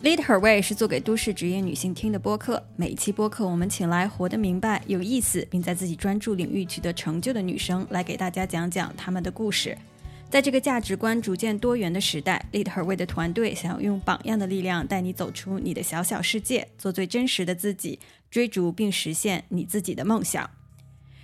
Lead Her Way 是做给都市职业女性听的播客。每一期播客，我们请来活得明白、有意思，并在自己专注领域取得成就的女生，来给大家讲讲她们的故事。在这个价值观逐渐多元的时代，Lead Her Way 的团队想要用榜样的力量，带你走出你的小小世界，做最真实的自己，追逐并实现你自己的梦想。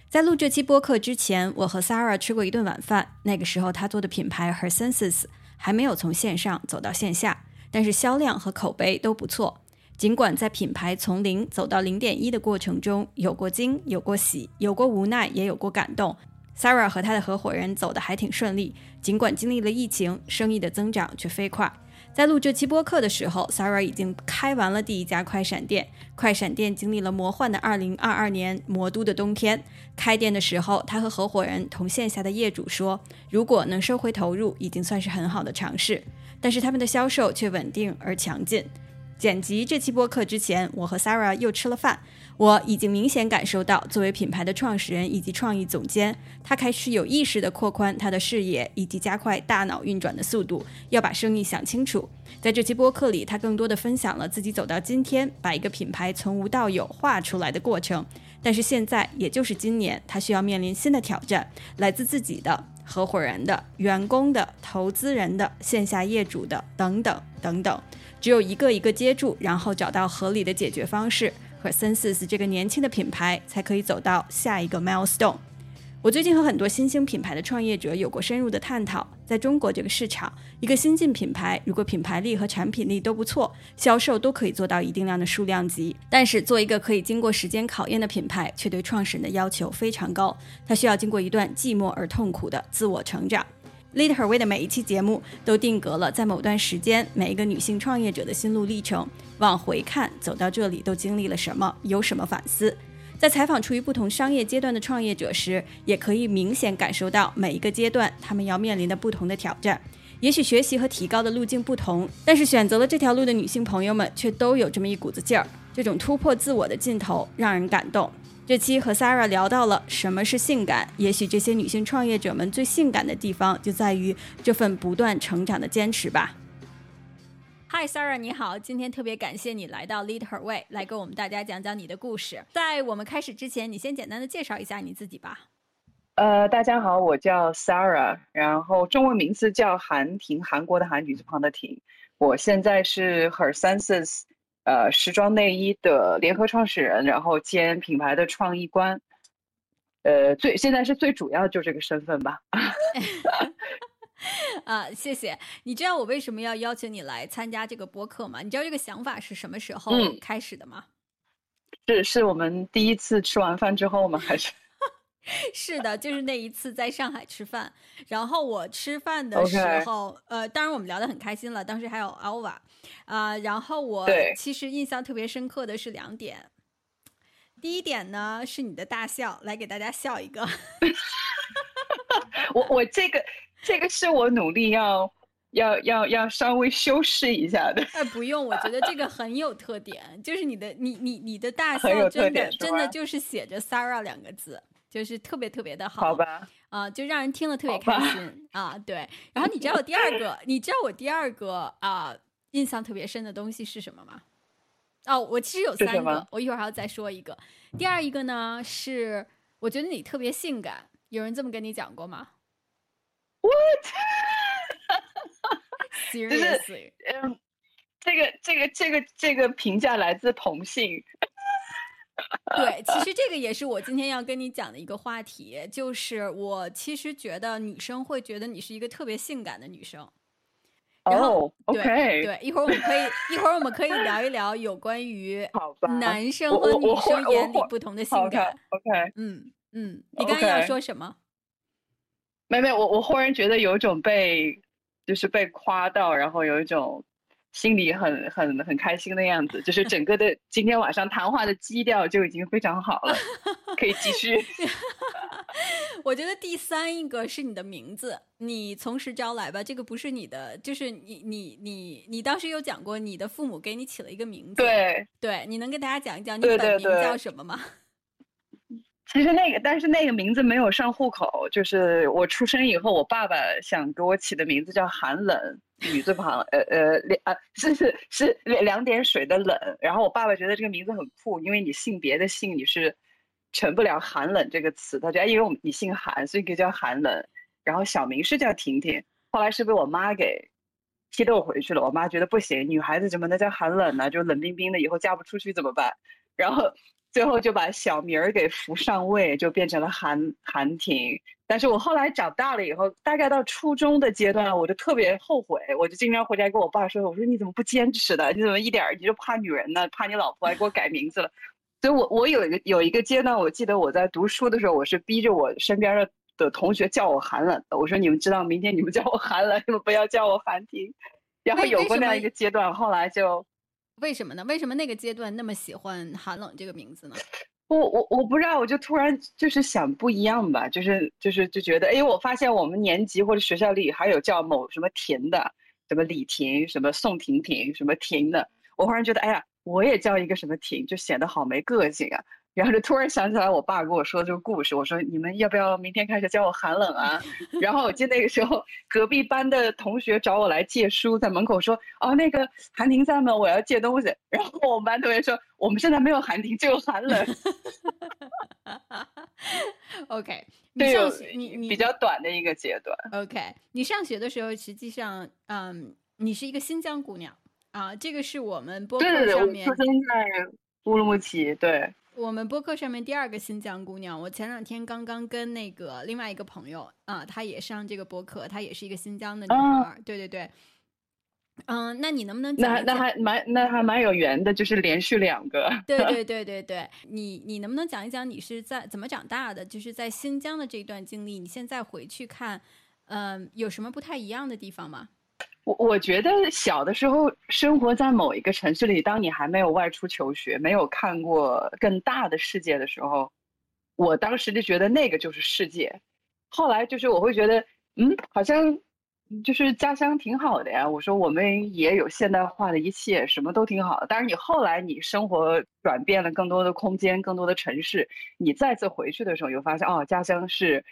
在录这期播客之前，我和 Sarah 吃过一顿晚饭。那个时候，她做的品牌 Her Senses 还没有从线上走到线下。但是销量和口碑都不错。尽管在品牌从零走到零点一的过程中，有过惊，有过喜，有过无奈，也有过感动。Sarah 和他的合伙人走得还挺顺利。尽管经历了疫情，生意的增长却飞快。在录这期播客的时候，Sarah 已经开完了第一家快闪店。快闪店经历了魔幻的2022年魔都的冬天。开店的时候，他和合伙人同线下的业主说：“如果能收回投入，已经算是很好的尝试。”但是他们的销售却稳定而强劲。剪辑这期播客之前，我和 Sarah 又吃了饭。我已经明显感受到，作为品牌的创始人以及创意总监，他开始有意识地扩宽他的视野，以及加快大脑运转的速度，要把生意想清楚。在这期播客里，他更多的分享了自己走到今天，把一个品牌从无到有画出来的过程。但是现在，也就是今年，他需要面临新的挑战，来自自己的。合伙人的、员工的、投资人的、线下业主的等等等等，只有一个一个接住，然后找到合理的解决方式，和 Senses 这个年轻的品牌才可以走到下一个 milestone。我最近和很多新兴品牌的创业者有过深入的探讨。在中国这个市场，一个新进品牌，如果品牌力和产品力都不错，销售都可以做到一定量的数量级。但是，做一个可以经过时间考验的品牌，却对创始人的要求非常高。它需要经过一段寂寞而痛苦的自我成长。Lead Her Way 的每一期节目都定格了在某段时间每一个女性创业者的心路历程，往回看，走到这里都经历了什么，有什么反思。在采访处于不同商业阶段的创业者时，也可以明显感受到每一个阶段他们要面临的不同的挑战。也许学习和提高的路径不同，但是选择了这条路的女性朋友们却都有这么一股子劲儿。这种突破自我的劲头让人感动。这期和 Sarah 聊到了什么是性感，也许这些女性创业者们最性感的地方就在于这份不断成长的坚持吧。Hi Sarah，你好，今天特别感谢你来到 Lead Her Way，来跟我们大家讲讲你的故事。在我们开始之前，你先简单的介绍一下你自己吧。呃，大家好，我叫 Sarah，然后中文名字叫韩婷，韩国的韩，女字旁的婷。我现在是 Her Senses，呃，时装内衣的联合创始人，然后兼品牌的创意官。呃，最现在是最主要就这个身份吧。啊，谢谢。你知道我为什么要邀请你来参加这个播客吗？你知道这个想法是什么时候开始的吗？是，是我们第一次吃完饭之后吗？还是？是的，就是那一次在上海吃饭。然后我吃饭的时候，呃，当然我们聊得很开心了。当时还有 Alva，啊，然后我其实印象特别深刻的是两点。第一点呢，是你的大笑，来给大家笑一个。我我这个。这个是我努力要要要要稍微修饰一下的。哎，不用，我觉得这个很有特点，就是你的你你你的大 笑真的真的就是写着 Sarah 两个字，就是特别特别的好。好吧。啊，就让人听了特别开心啊。对。然后你知道我第二个，你知道我第二个啊印象特别深的东西是什么吗？哦，我其实有三个，我一会儿还要再说一个。第二一个呢是，我觉得你特别性感，有人这么跟你讲过吗？What？就是嗯，这个这个这个这个评价来自同性。对，其实 这个也是我今天要跟你讲的一个话题，就是我其实觉得女生会觉得你是一个特别性感的女生。哦，OK，对，一会儿我们可以一会儿我们可以聊一聊有关于男生和女生眼里不同的性感。OK，嗯嗯，你刚刚要说什么？没没，我我忽然觉得有一种被，就是被夸到，然后有一种心里很很很开心的样子，就是整个的今天晚上谈话的基调就已经非常好了，可以继续。我觉得第三一个是你的名字，你从实招来吧，这个不是你的，就是你你你你当时有讲过，你的父母给你起了一个名字，对对，你能跟大家讲一讲你本名叫什么吗？其实那个，但是那个名字没有上户口。就是我出生以后，我爸爸想给我起的名字叫寒冷，女字旁，呃呃两啊是是是两点水的冷。然后我爸爸觉得这个名字很酷，因为你性别的姓你是成不了寒冷这个词，他觉得因为我们你姓韩，所以可以叫寒冷。然后小名是叫婷婷，后来是被我妈给批斗回去了。我妈觉得不行，女孩子怎么能叫寒冷呢？就冷冰冰的，以后嫁不出去怎么办？然后。最后就把小名儿给扶上位，就变成了韩韩婷。但是我后来长大了以后，大概到初中的阶段，我就特别后悔，我就经常回家跟我爸说：“我说你怎么不坚持的？你怎么一点你就怕女人呢？怕你老婆还给我改名字了？”所以，我我有一个有一个阶段，我记得我在读书的时候，我是逼着我身边的的同学叫我韩冷的。我说：“你们知道，明天你们叫我韩冷，你们不要叫我韩婷。”然后有过那样一个阶段，后来就。为什么呢？为什么那个阶段那么喜欢寒冷这个名字呢？我我我不知道，我就突然就是想不一样吧，就是就是就觉得，哎，我发现我们年级或者学校里还有叫某什么婷的，什么李婷，什么宋婷婷，什么婷的，我忽然觉得，哎呀，我也叫一个什么婷，就显得好没个性啊。然后就突然想起来我爸跟我说这个故事，我说你们要不要明天开始教我寒冷啊？然后我记得那个时候隔壁班的同学找我来借书，在门口说哦那个韩婷在吗？我要借东西。然后我们班同学说我们现在没有韩婷，只有寒冷。OK，你上学你你比较短的一个阶段。OK，你上学的时候实际上嗯你是一个新疆姑娘啊，这个是我们播客上面出生在乌鲁木齐对。我们播客上面第二个新疆姑娘，我前两天刚刚跟那个另外一个朋友啊，她也上这个播客，她也是一个新疆的女孩，对对对，嗯，那你能不能那那还蛮那还蛮有缘的，就是连续两个，对 对对对对，你你能不能讲一讲你是在怎么长大的？就是在新疆的这一段经历，你现在回去看，嗯，有什么不太一样的地方吗？我我觉得小的时候生活在某一个城市里，当你还没有外出求学，没有看过更大的世界的时候，我当时就觉得那个就是世界。后来就是我会觉得，嗯，好像就是家乡挺好的呀。我说我们也有现代化的一切，什么都挺好的。但是你后来你生活转变了，更多的空间，更多的城市，你再次回去的时候，又发现哦，家乡是。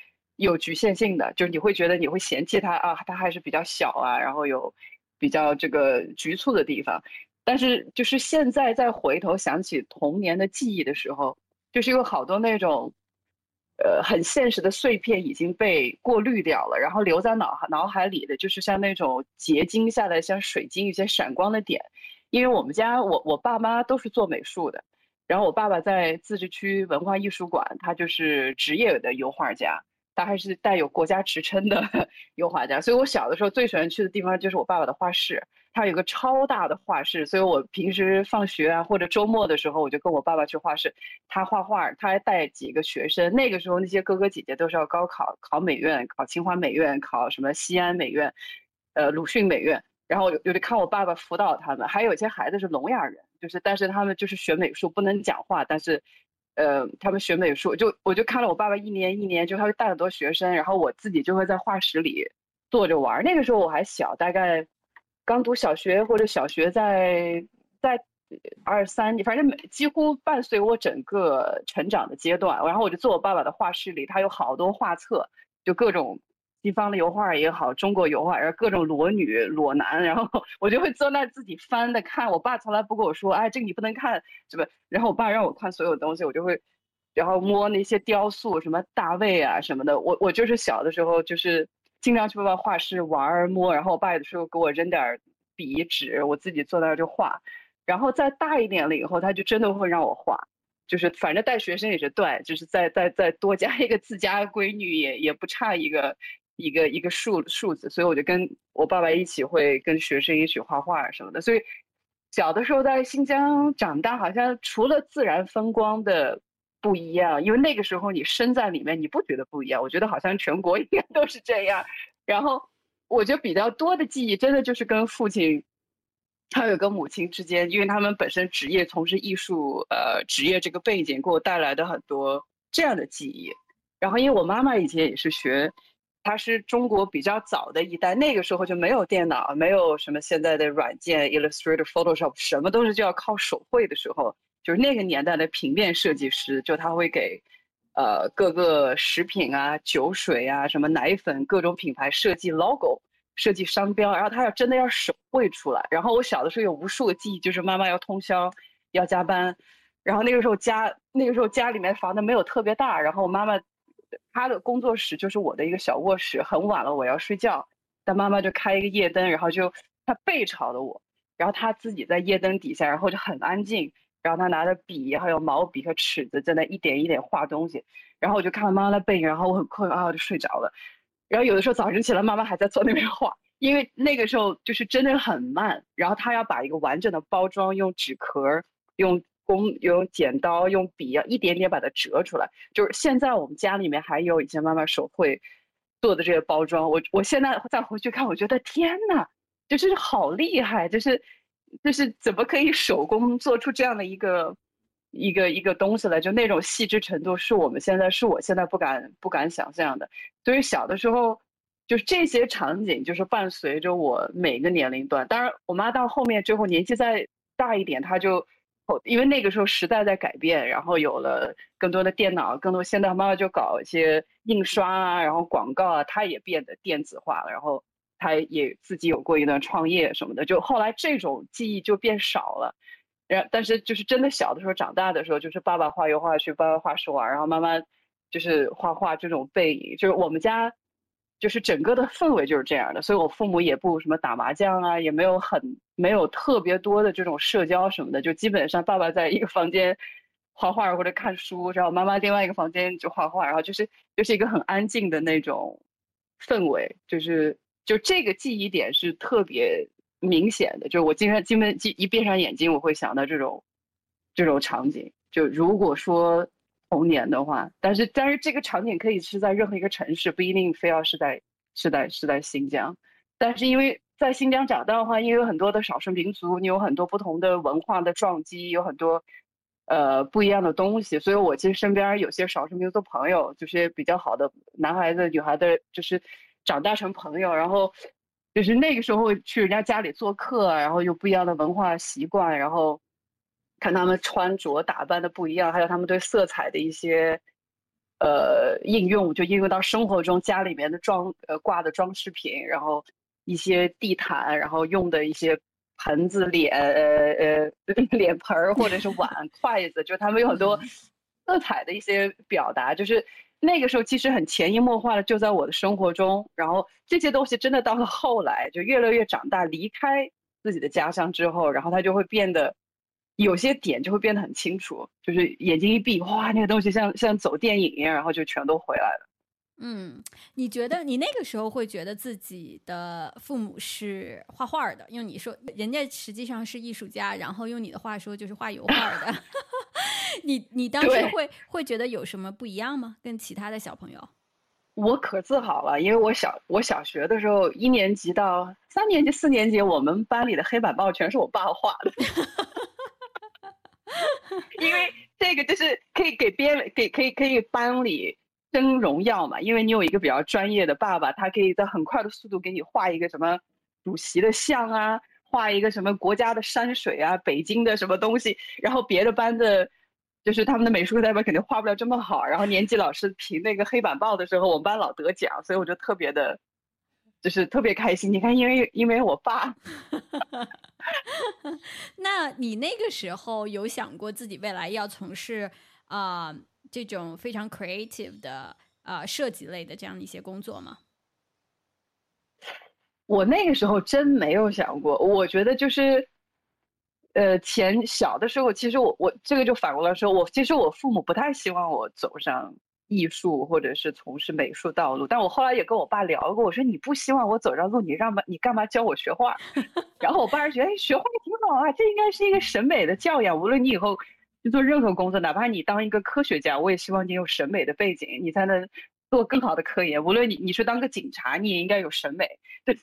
有局限性的，就是你会觉得你会嫌弃它啊，它还是比较小啊，然后有比较这个局促的地方。但是就是现在再回头想起童年的记忆的时候，就是有好多那种，呃，很现实的碎片已经被过滤掉了，然后留在脑脑海里的就是像那种结晶下来像水晶一些闪光的点。因为我们家我我爸妈都是做美术的，然后我爸爸在自治区文化艺术馆，他就是职业的油画家。他还是带有国家职称的 油画家，所以我小的时候最喜欢去的地方就是我爸爸的画室。他有个超大的画室，所以我平时放学啊或者周末的时候，我就跟我爸爸去画室。他画画，他还带几个学生。那个时候那些哥哥姐姐都是要高考，考美院，考清华美院，考什么西安美院，呃鲁迅美院。然后有的看我爸爸辅导他们，还有一些孩子是聋哑人，就是但是他们就是学美术不能讲话，但是。呃，他们学美术，就我就看了我爸爸一年一年，就他会带很多学生，然后我自己就会在画室里坐着玩。那个时候我还小，大概刚读小学或者小学在在二三，反正几乎伴随我整个成长的阶段。然后我就坐我爸爸的画室里，他有好多画册，就各种。西方的油画也好，中国油画，然后各种裸女、裸男，然后 我就会坐那自己翻的看。我爸从来不跟我说，哎，这个你不能看，什么？然后我爸让我看所有东西，我就会，然后摸那些雕塑，什么大卫啊什么的。我我就是小的时候就是经常去爸爸画室玩摸，然后我爸有的时候给我扔点笔纸，我自己坐那儿就画。然后再大一点了以后，他就真的会让我画，就是反正带学生也是对，就是再再再多加一个自家闺女也也不差一个。一个一个数数字，所以我就跟我爸爸一起会跟学生一起画画什么的。所以小的时候在新疆长大，好像除了自然风光的不一样，因为那个时候你身在里面，你不觉得不一样。我觉得好像全国 应该都是这样。然后我觉得比较多的记忆，真的就是跟父亲还有跟母亲之间，因为他们本身职业从事艺术，呃，职业这个背景给我带来的很多这样的记忆。然后因为我妈妈以前也是学。他是中国比较早的一代，那个时候就没有电脑，没有什么现在的软件，Illustrator、Photoshop，什么东西就要靠手绘的时候，就是那个年代的平面设计师，就他会给呃各个食品啊、酒水啊、什么奶粉各种品牌设计 logo、设计商标，然后他要真的要手绘出来。然后我小的时候有无数个记忆，就是妈妈要通宵要加班，然后那个时候家那个时候家里面房子没有特别大，然后我妈妈他的工作室就是我的一个小卧室，很晚了我要睡觉，但妈妈就开一个夜灯，然后就他背朝着我。然后他自己在夜灯底下，然后就很安静。然后他拿着笔，还有毛笔和尺子，在那一点一点画东西。然后我就看到妈妈的背影，然后我很困啊，我就睡着了。然后有的时候早晨起来，妈妈还在坐那边画，因为那个时候就是真的很慢。然后他要把一个完整的包装，用纸壳、用工、用剪刀、用笔，要一点点把它折出来。就是现在我们家里面还有以前妈妈手绘做的这些包装，我我现在再回去看，我觉得天呐！就是好厉害，就是就是怎么可以手工做出这样的一个一个一个东西来？就那种细致程度，是我们现在是我现在不敢不敢想象的。所以小的时候，就是这些场景，就是伴随着我每个年龄段。当然，我妈到后面之后年纪再大一点，她就因为那个时候时代在改变，然后有了更多的电脑，更多现在妈妈就搞一些印刷啊，然后广告啊，它也变得电子化了，然后。他也自己有过一段创业什么的，就后来这种记忆就变少了。然但是就是真的小的时候，长大的时候，就是爸爸画油画去，爸爸画书啊，然后妈妈就是画画这种背影，就是我们家就是整个的氛围就是这样的。所以我父母也不什么打麻将啊，也没有很没有特别多的这种社交什么的，就基本上爸爸在一个房间画画或者看书，然后妈妈另外一个房间就画画，然后就是就是一个很安静的那种氛围，就是。就这个记忆点是特别明显的，就是我经常、基本、一闭上眼睛，我会想到这种这种场景。就如果说童年的话，但是但是这个场景可以是在任何一个城市，不一定非要是在是在是在新疆。但是因为在新疆长大的话，因为有很多的少数民族，你有很多不同的文化的撞击，有很多呃不一样的东西，所以我其实身边有些少数民族朋友，就是比较好的男孩子、女孩子，就是。长大成朋友，然后就是那个时候去人家家里做客，然后有不一样的文化习惯，然后看他们穿着打扮的不一样，还有他们对色彩的一些呃应用，就应用到生活中家里面的装呃挂的装饰品，然后一些地毯，然后用的一些盆子、脸呃呃 脸盆儿或者是碗、筷子，就他们有很多色彩的一些表达，就是。那个时候其实很潜移默化的就在我的生活中，然后这些东西真的到了后来就越来越长大，离开自己的家乡之后，然后它就会变得有些点就会变得很清楚，就是眼睛一闭，哇，那个东西像像走电影一样，然后就全都回来了。嗯，你觉得你那个时候会觉得自己的父母是画画的？用你说，人家实际上是艺术家，然后用你的话说就是画油画的。你你当时会会觉得有什么不一样吗？跟其他的小朋友？我可自豪了，因为我小我小学的时候，一年级到三年级、四年级，我们班里的黑板报全是我爸画的。因为这个就是可以给编给可以可以班里争荣耀嘛，因为你有一个比较专业的爸爸，他可以在很快的速度给你画一个什么主席的像啊，画一个什么国家的山水啊，北京的什么东西，然后别的班的。就是他们的美术课代表肯定画不了这么好，然后年级老师评那个黑板报的时候，我们班老得奖，所以我就特别的，就是特别开心。你看，因为因为我爸，那你那个时候有想过自己未来要从事啊这种非常 creative 的啊设计类的这样的一些工作吗？我那个时候真没有想过，我觉得就是。呃，前小的时候，其实我我这个就反过来说，我其实我父母不太希望我走上艺术或者是从事美术道路。但我后来也跟我爸聊过，我说你不希望我走上路，你让嘛你干嘛教我学画？然后我爸就觉得哎，学画挺好啊，这应该是一个审美的教养。无论你以后去做任何工作，哪怕你当一个科学家，我也希望你有审美的背景，你才能做更好的科研。无论你你是当个警察，你也应该有审美。对。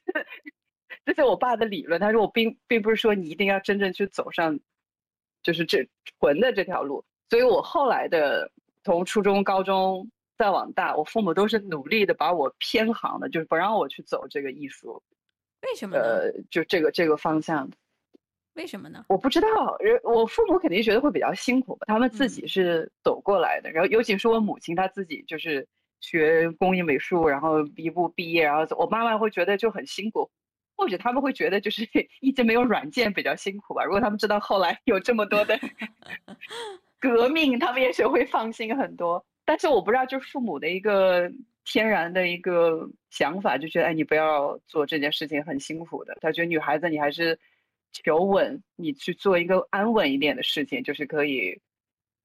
这是我爸的理论，他说我并并不是说你一定要真正去走上，就是这纯的这条路。所以我后来的从初中、高中再往大，我父母都是努力的把我偏行的，就是不让我去走这个艺术。为什么？呃，就这个这个方向。为什么呢？我不知道，人我父母肯定觉得会比较辛苦吧，他们自己是走过来的。然后尤其是我母亲，她自己就是学工艺美术，然后一步毕业，然后我妈妈会觉得就很辛苦，或者他们会觉得就是 一直没有软件比较辛苦吧。如果他们知道后来有这么多的革命，他们也许会放心很多。但是我不知道，就是父母的一个天然的一个想法，就觉得哎，你不要做这件事情很辛苦的。他觉得女孩子你还是。求稳，你去做一个安稳一点的事情，就是可以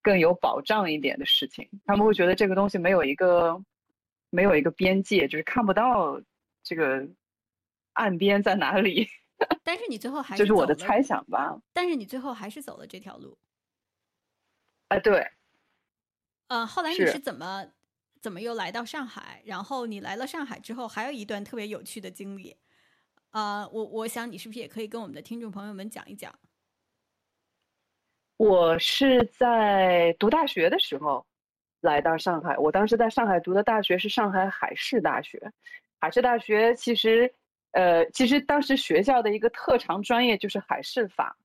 更有保障一点的事情。他们会觉得这个东西没有一个没有一个边界，就是看不到这个岸边在哪里。但是你最后还是这是我的猜想吧。但是你最后还是走了这条路。啊，对。呃，后来你是怎么怎么又来到上海？然后你来了上海之后，还有一段特别有趣的经历。啊，我我想你是不是也可以跟我们的听众朋友们讲一讲？我是在读大学的时候来到上海，我当时在上海读的大学是上海海事大学。海事大学其实，呃，其实当时学校的一个特长专业就是海事法，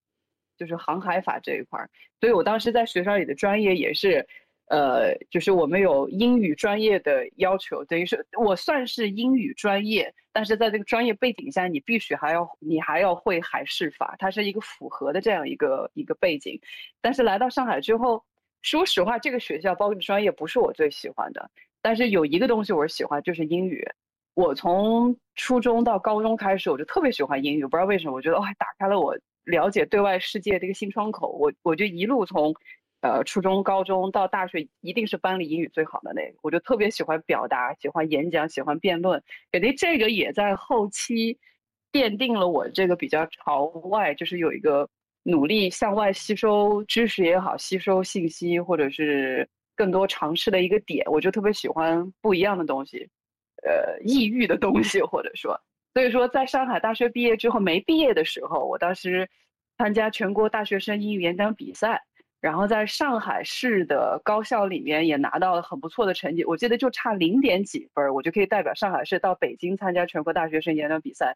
就是航海法这一块儿，所以我当时在学校里的专业也是。呃，就是我们有英语专业的要求，等于是我算是英语专业，但是在这个专业背景下，你必须还要你还要会海事法，它是一个符合的这样一个一个背景。但是来到上海之后，说实话，这个学校包括专业不是我最喜欢的，但是有一个东西我是喜欢，就是英语。我从初中到高中开始，我就特别喜欢英语，不知道为什么，我觉得哇，打开了我了解对外世界的一个新窗口。我我就一路从。呃，初中、高中到大学，一定是班里英语最好的那个。我就特别喜欢表达，喜欢演讲，喜欢辩论。肯定这个也在后期奠定了我这个比较朝外，就是有一个努力向外吸收知识也好，吸收信息或者是更多尝试的一个点。我就特别喜欢不一样的东西，呃，异域的东西，或者说，所以说在上海大学毕业之后，没毕业的时候，我当时参加全国大学生英语演讲比赛。然后在上海市的高校里面也拿到了很不错的成绩，我记得就差零点几分，我就可以代表上海市到北京参加全国大学生演讲比赛，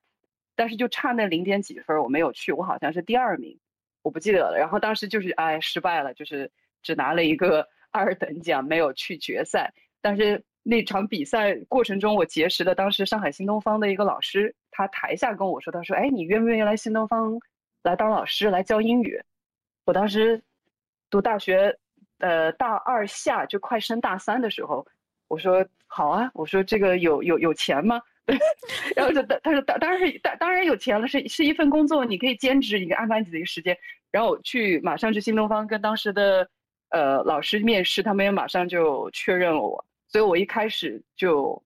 但是就差那零点几分，我没有去，我好像是第二名，我不记得了。然后当时就是哎失败了，就是只拿了一个 二等奖，没有去决赛。但是那场比赛过程中，我结识了当时上海新东方的一个老师，他台下跟我说，他说哎你愿不愿意来新东方来当老师来教英语？我当时。读大学，呃，大二下就快升大三的时候，我说好啊，我说这个有有有钱吗？然后他他说当当然当当然有钱了，是是一份工作，你可以兼职，你可以安排自己的时间。然后我去马上去新东方跟当时的呃老师面试，他们也马上就确认了我，所以我一开始就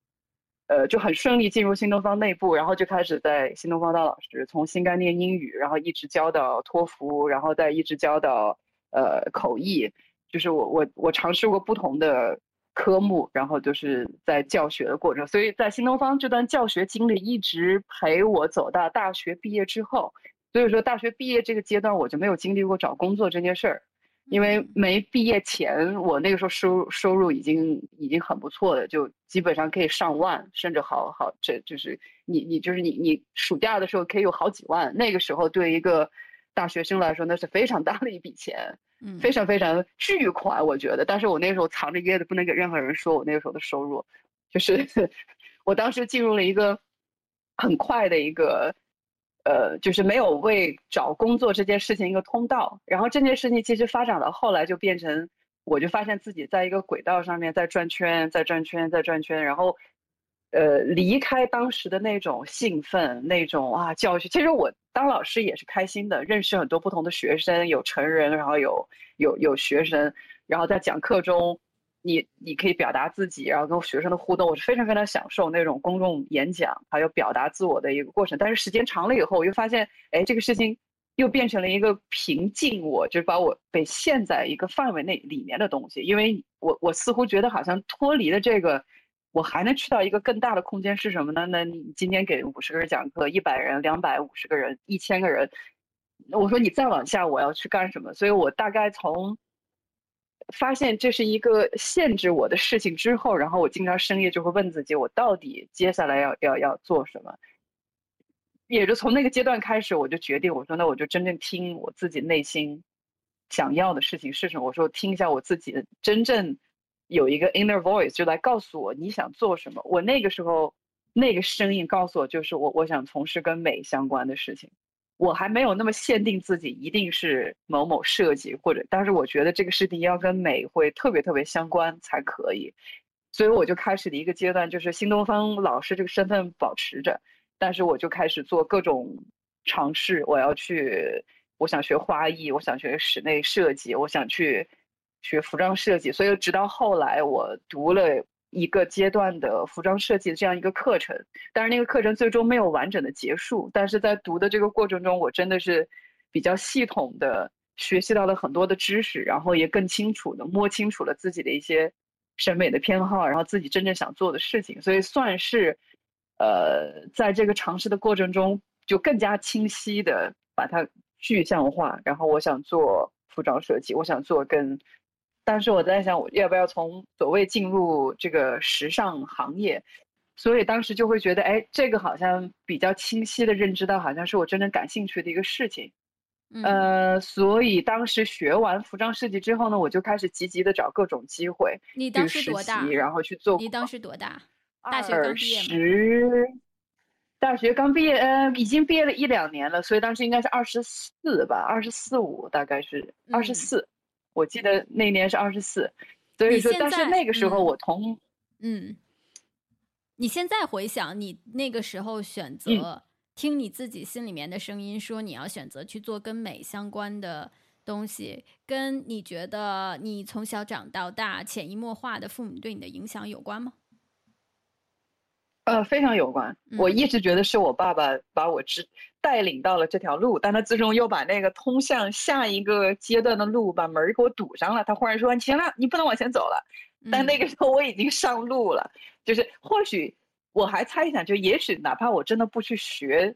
呃就很顺利进入新东方内部，然后就开始在新东方当老师，从新概念英语，然后一直教到托福，然后再一直教到。呃，口译就是我我我尝试过不同的科目，然后就是在教学的过程，所以在新东方这段教学经历一直陪我走到大学毕业之后。所以说，大学毕业这个阶段我就没有经历过找工作这件事儿，因为没毕业前我那个时候收收入已经已经很不错了，就基本上可以上万，甚至好好这就是你你就是你你暑假的时候可以有好几万，那个时候对一个。大学生来说，那是非常大的一笔钱，嗯，非常非常巨款，我觉得。但是我那时候藏着掖着，不能给任何人说我那个时候的收入，就是 我当时进入了一个很快的一个，呃，就是没有为找工作这件事情一个通道。然后这件事情其实发展到后来就变成，我就发现自己在一个轨道上面在转圈，在转圈，在转圈，然后。呃，离开当时的那种兴奋，那种啊教学，其实我当老师也是开心的，认识很多不同的学生，有成人，然后有有有学生，然后在讲课中，你你可以表达自己，然后跟学生的互动，我是非常非常享受那种公众演讲还有表达自我的一个过程。但是时间长了以后，我又发现，哎，这个事情又变成了一个瓶颈，我就是把我被限在一个范围内里面的东西，因为我我似乎觉得好像脱离了这个。我还能去到一个更大的空间是什么呢？那你今天给五十个人讲课，一百人、两百五十个人、一千个人，我说你再往下，我要去干什么？所以我大概从发现这是一个限制我的事情之后，然后我经常深夜就会问自己，我到底接下来要要要做什么？也就从那个阶段开始，我就决定，我说那我就真正听我自己内心想要的事情是什么。我说听一下我自己的真正有一个 inner voice，就来告诉我你想做什么。我那个时候那个声音告诉我，就是我我想从事跟美相关的事情。我还没有那么限定自己一定是某某设计，或者但是我觉得这个事情要跟美会特别特别相关才可以。所以我就开始的一个阶段，就是新东方老师这个身份保持着。但是我就开始做各种尝试，我要去，我想学花艺，我想学室内设计，我想去学服装设计。所以直到后来，我读了一个阶段的服装设计的这样一个课程，但是那个课程最终没有完整的结束。但是在读的这个过程中，我真的是比较系统的学习到了很多的知识，然后也更清楚的摸清楚了自己的一些审美的偏好，然后自己真正想做的事情。所以算是。呃，在这个尝试的过程中，就更加清晰的把它具象化。然后我想做服装设计，我想做跟，但是我在想，我要不要从所谓进入这个时尚行业？所以当时就会觉得，哎，这个好像比较清晰的认知到，好像是我真正感兴趣的一个事情。呃，所以当时学完服装设计之后呢，我就开始积极的找各种机会你当时多大？然后去做。你当时多大？大学刚毕业十大学刚毕业，呃，已经毕业了一两年了，所以当时应该是二十四吧，二十四五，大概是二十四。我记得那年是二十四，所以说，但是那个时候我同，嗯，你现在回想，你那个时候选择听你自己心里面的声音，说你要选择去做跟美相关的东西，跟你觉得你从小长到大潜移默化的父母对你的影响有关吗？呃，非常有关。我一直觉得是我爸爸把我指带领到了这条路，但他最终又把那个通向下一个阶段的路把门给我堵上了。他忽然说：“行了，你不能往前走了。”但那个时候我已经上路了。就是或许我还猜想，就也许哪怕我真的不去学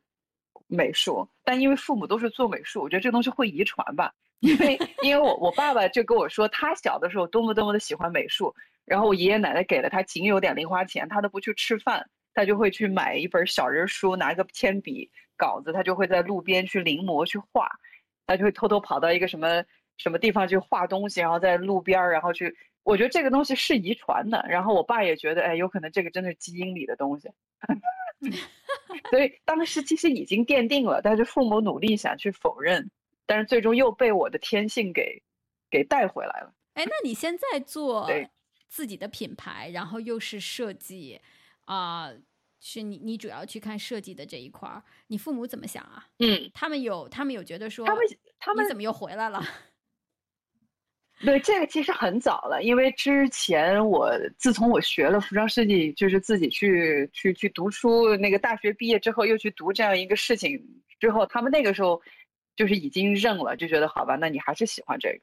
美术，但因为父母都是做美术，我觉得这东西会遗传吧。因为 因为我我爸爸就跟我说，他小的时候多么多么的喜欢美术，然后我爷爷奶奶给了他仅有点零花钱，他都不去吃饭。他就会去买一本小人书，拿一个铅笔稿子，他就会在路边去临摹去画，他就会偷偷跑到一个什么什么地方去画东西，然后在路边儿，然后去。我觉得这个东西是遗传的，然后我爸也觉得，哎，有可能这个真的是基因里的东西，所以当时其实已经奠定了，但是父母努力想去否认，但是最终又被我的天性给给带回来了。哎，那你现在做自己的品牌，然后又是设计。啊，是你你主要去看设计的这一块儿，你父母怎么想啊？嗯，他们有他们有觉得说，他们他们怎么又回来了？对，这个其实很早了，因为之前我自从我学了服装设计，就是自己去去去读书，那个大学毕业之后又去读这样一个事情之后，他们那个时候就是已经认了，就觉得好吧，那你还是喜欢这个。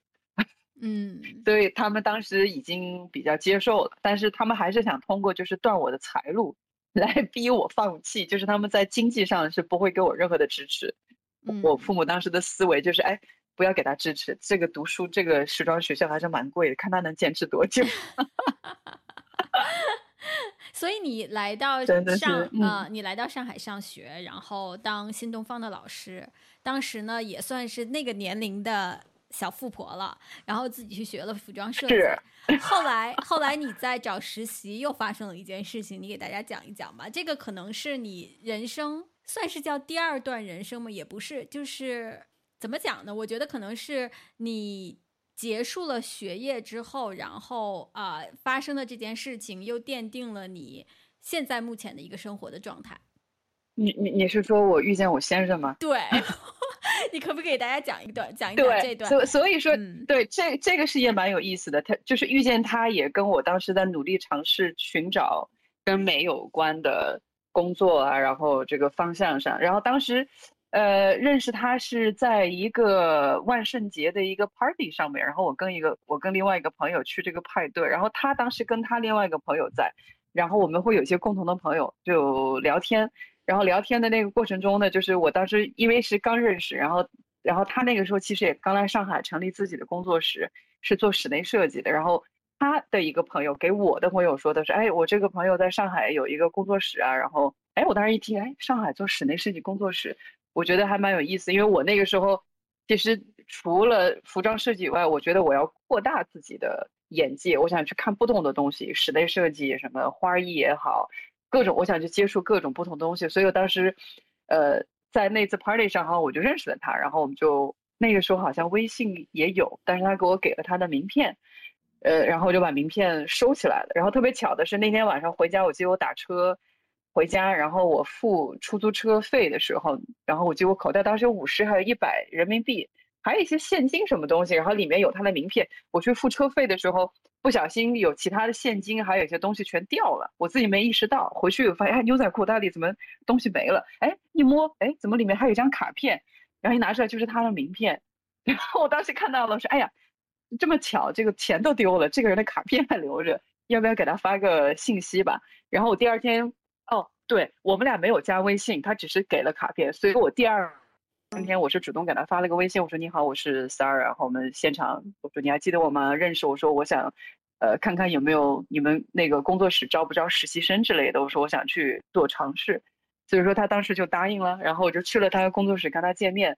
嗯，所以他们当时已经比较接受了，但是他们还是想通过就是断我的财路来 逼我放弃，就是他们在经济上是不会给我任何的支持。我父母当时的思维就是，哎，不要给他支持，这个读书这个时装学校还是蛮贵的，看他能坚持多久。所以你来到上啊，你来到上海上学，然后当新东方的老师，当时呢也算是那个年龄的。小富婆了，然后自己去学了服装设计。后来，后来你在找实习，又发生了一件事情，你给大家讲一讲吧。这个可能是你人生算是叫第二段人生吗？也不是，就是怎么讲呢？我觉得可能是你结束了学业之后，然后啊发生的这件事情，又奠定了你现在目前的一个生活的状态。你你你是说我遇见我先生吗？对。你可不可以给大家讲一段，讲一段这段？所所以说，对这这个事也蛮有意思的。他就是遇见他，也跟我当时在努力尝试寻找跟美有关的工作啊，然后这个方向上。然后当时，呃，认识他是在一个万圣节的一个 party 上面。然后我跟一个我跟另外一个朋友去这个派对，然后他当时跟他另外一个朋友在，然后我们会有一些共同的朋友就聊天。然后聊天的那个过程中呢，就是我当时因为是刚认识，然后，然后他那个时候其实也刚来上海成立自己的工作室，是做室内设计的。然后他的一个朋友给我的朋友说的是，哎，我这个朋友在上海有一个工作室啊，然后哎，我当时一听，哎，上海做室内设计工作室，我觉得还蛮有意思，因为我那个时候其实除了服装设计以外，我觉得我要扩大自己的眼界，我想去看不同的东西，室内设计什么花艺也好，各种我想去接触各种不同东西，所以我当时，呃，在那次 party 上哈，我就认识了他，然后我们就那个时候好像微信也有，但是他给我给了他的名片。呃，然后我就把名片收起来了。然后特别巧的是，那天晚上回家，我记得我打车回家，然后我付出租车费的时候，然后我记得我口袋当时有五十，还有一百人民币，还有一些现金什么东西，然后里面有他的名片。我去付车费的时候，不小心有其他的现金，还有一些东西全掉了，我自己没意识到。回去发现，哎，牛仔裤袋里怎么东西没了？哎，一摸，哎，怎么里面还有一张卡片？然后一拿出来就是他的名片。然后我当时看到了，说，哎呀。这么巧，这个钱都丢了，这个人的卡片还留着，要不要给他发个信息吧？然后我第二天，哦，对我们俩没有加微信，他只是给了卡片，所以我第二今天我是主动给他发了个微信，我说你好，我是 Sarah，然后我们现场，我说你还记得我吗？认识？我说我想，呃，看看有没有你们那个工作室招不招实习生之类的，我说我想去做尝试，所以说他当时就答应了，然后我就去了他的工作室跟他见面，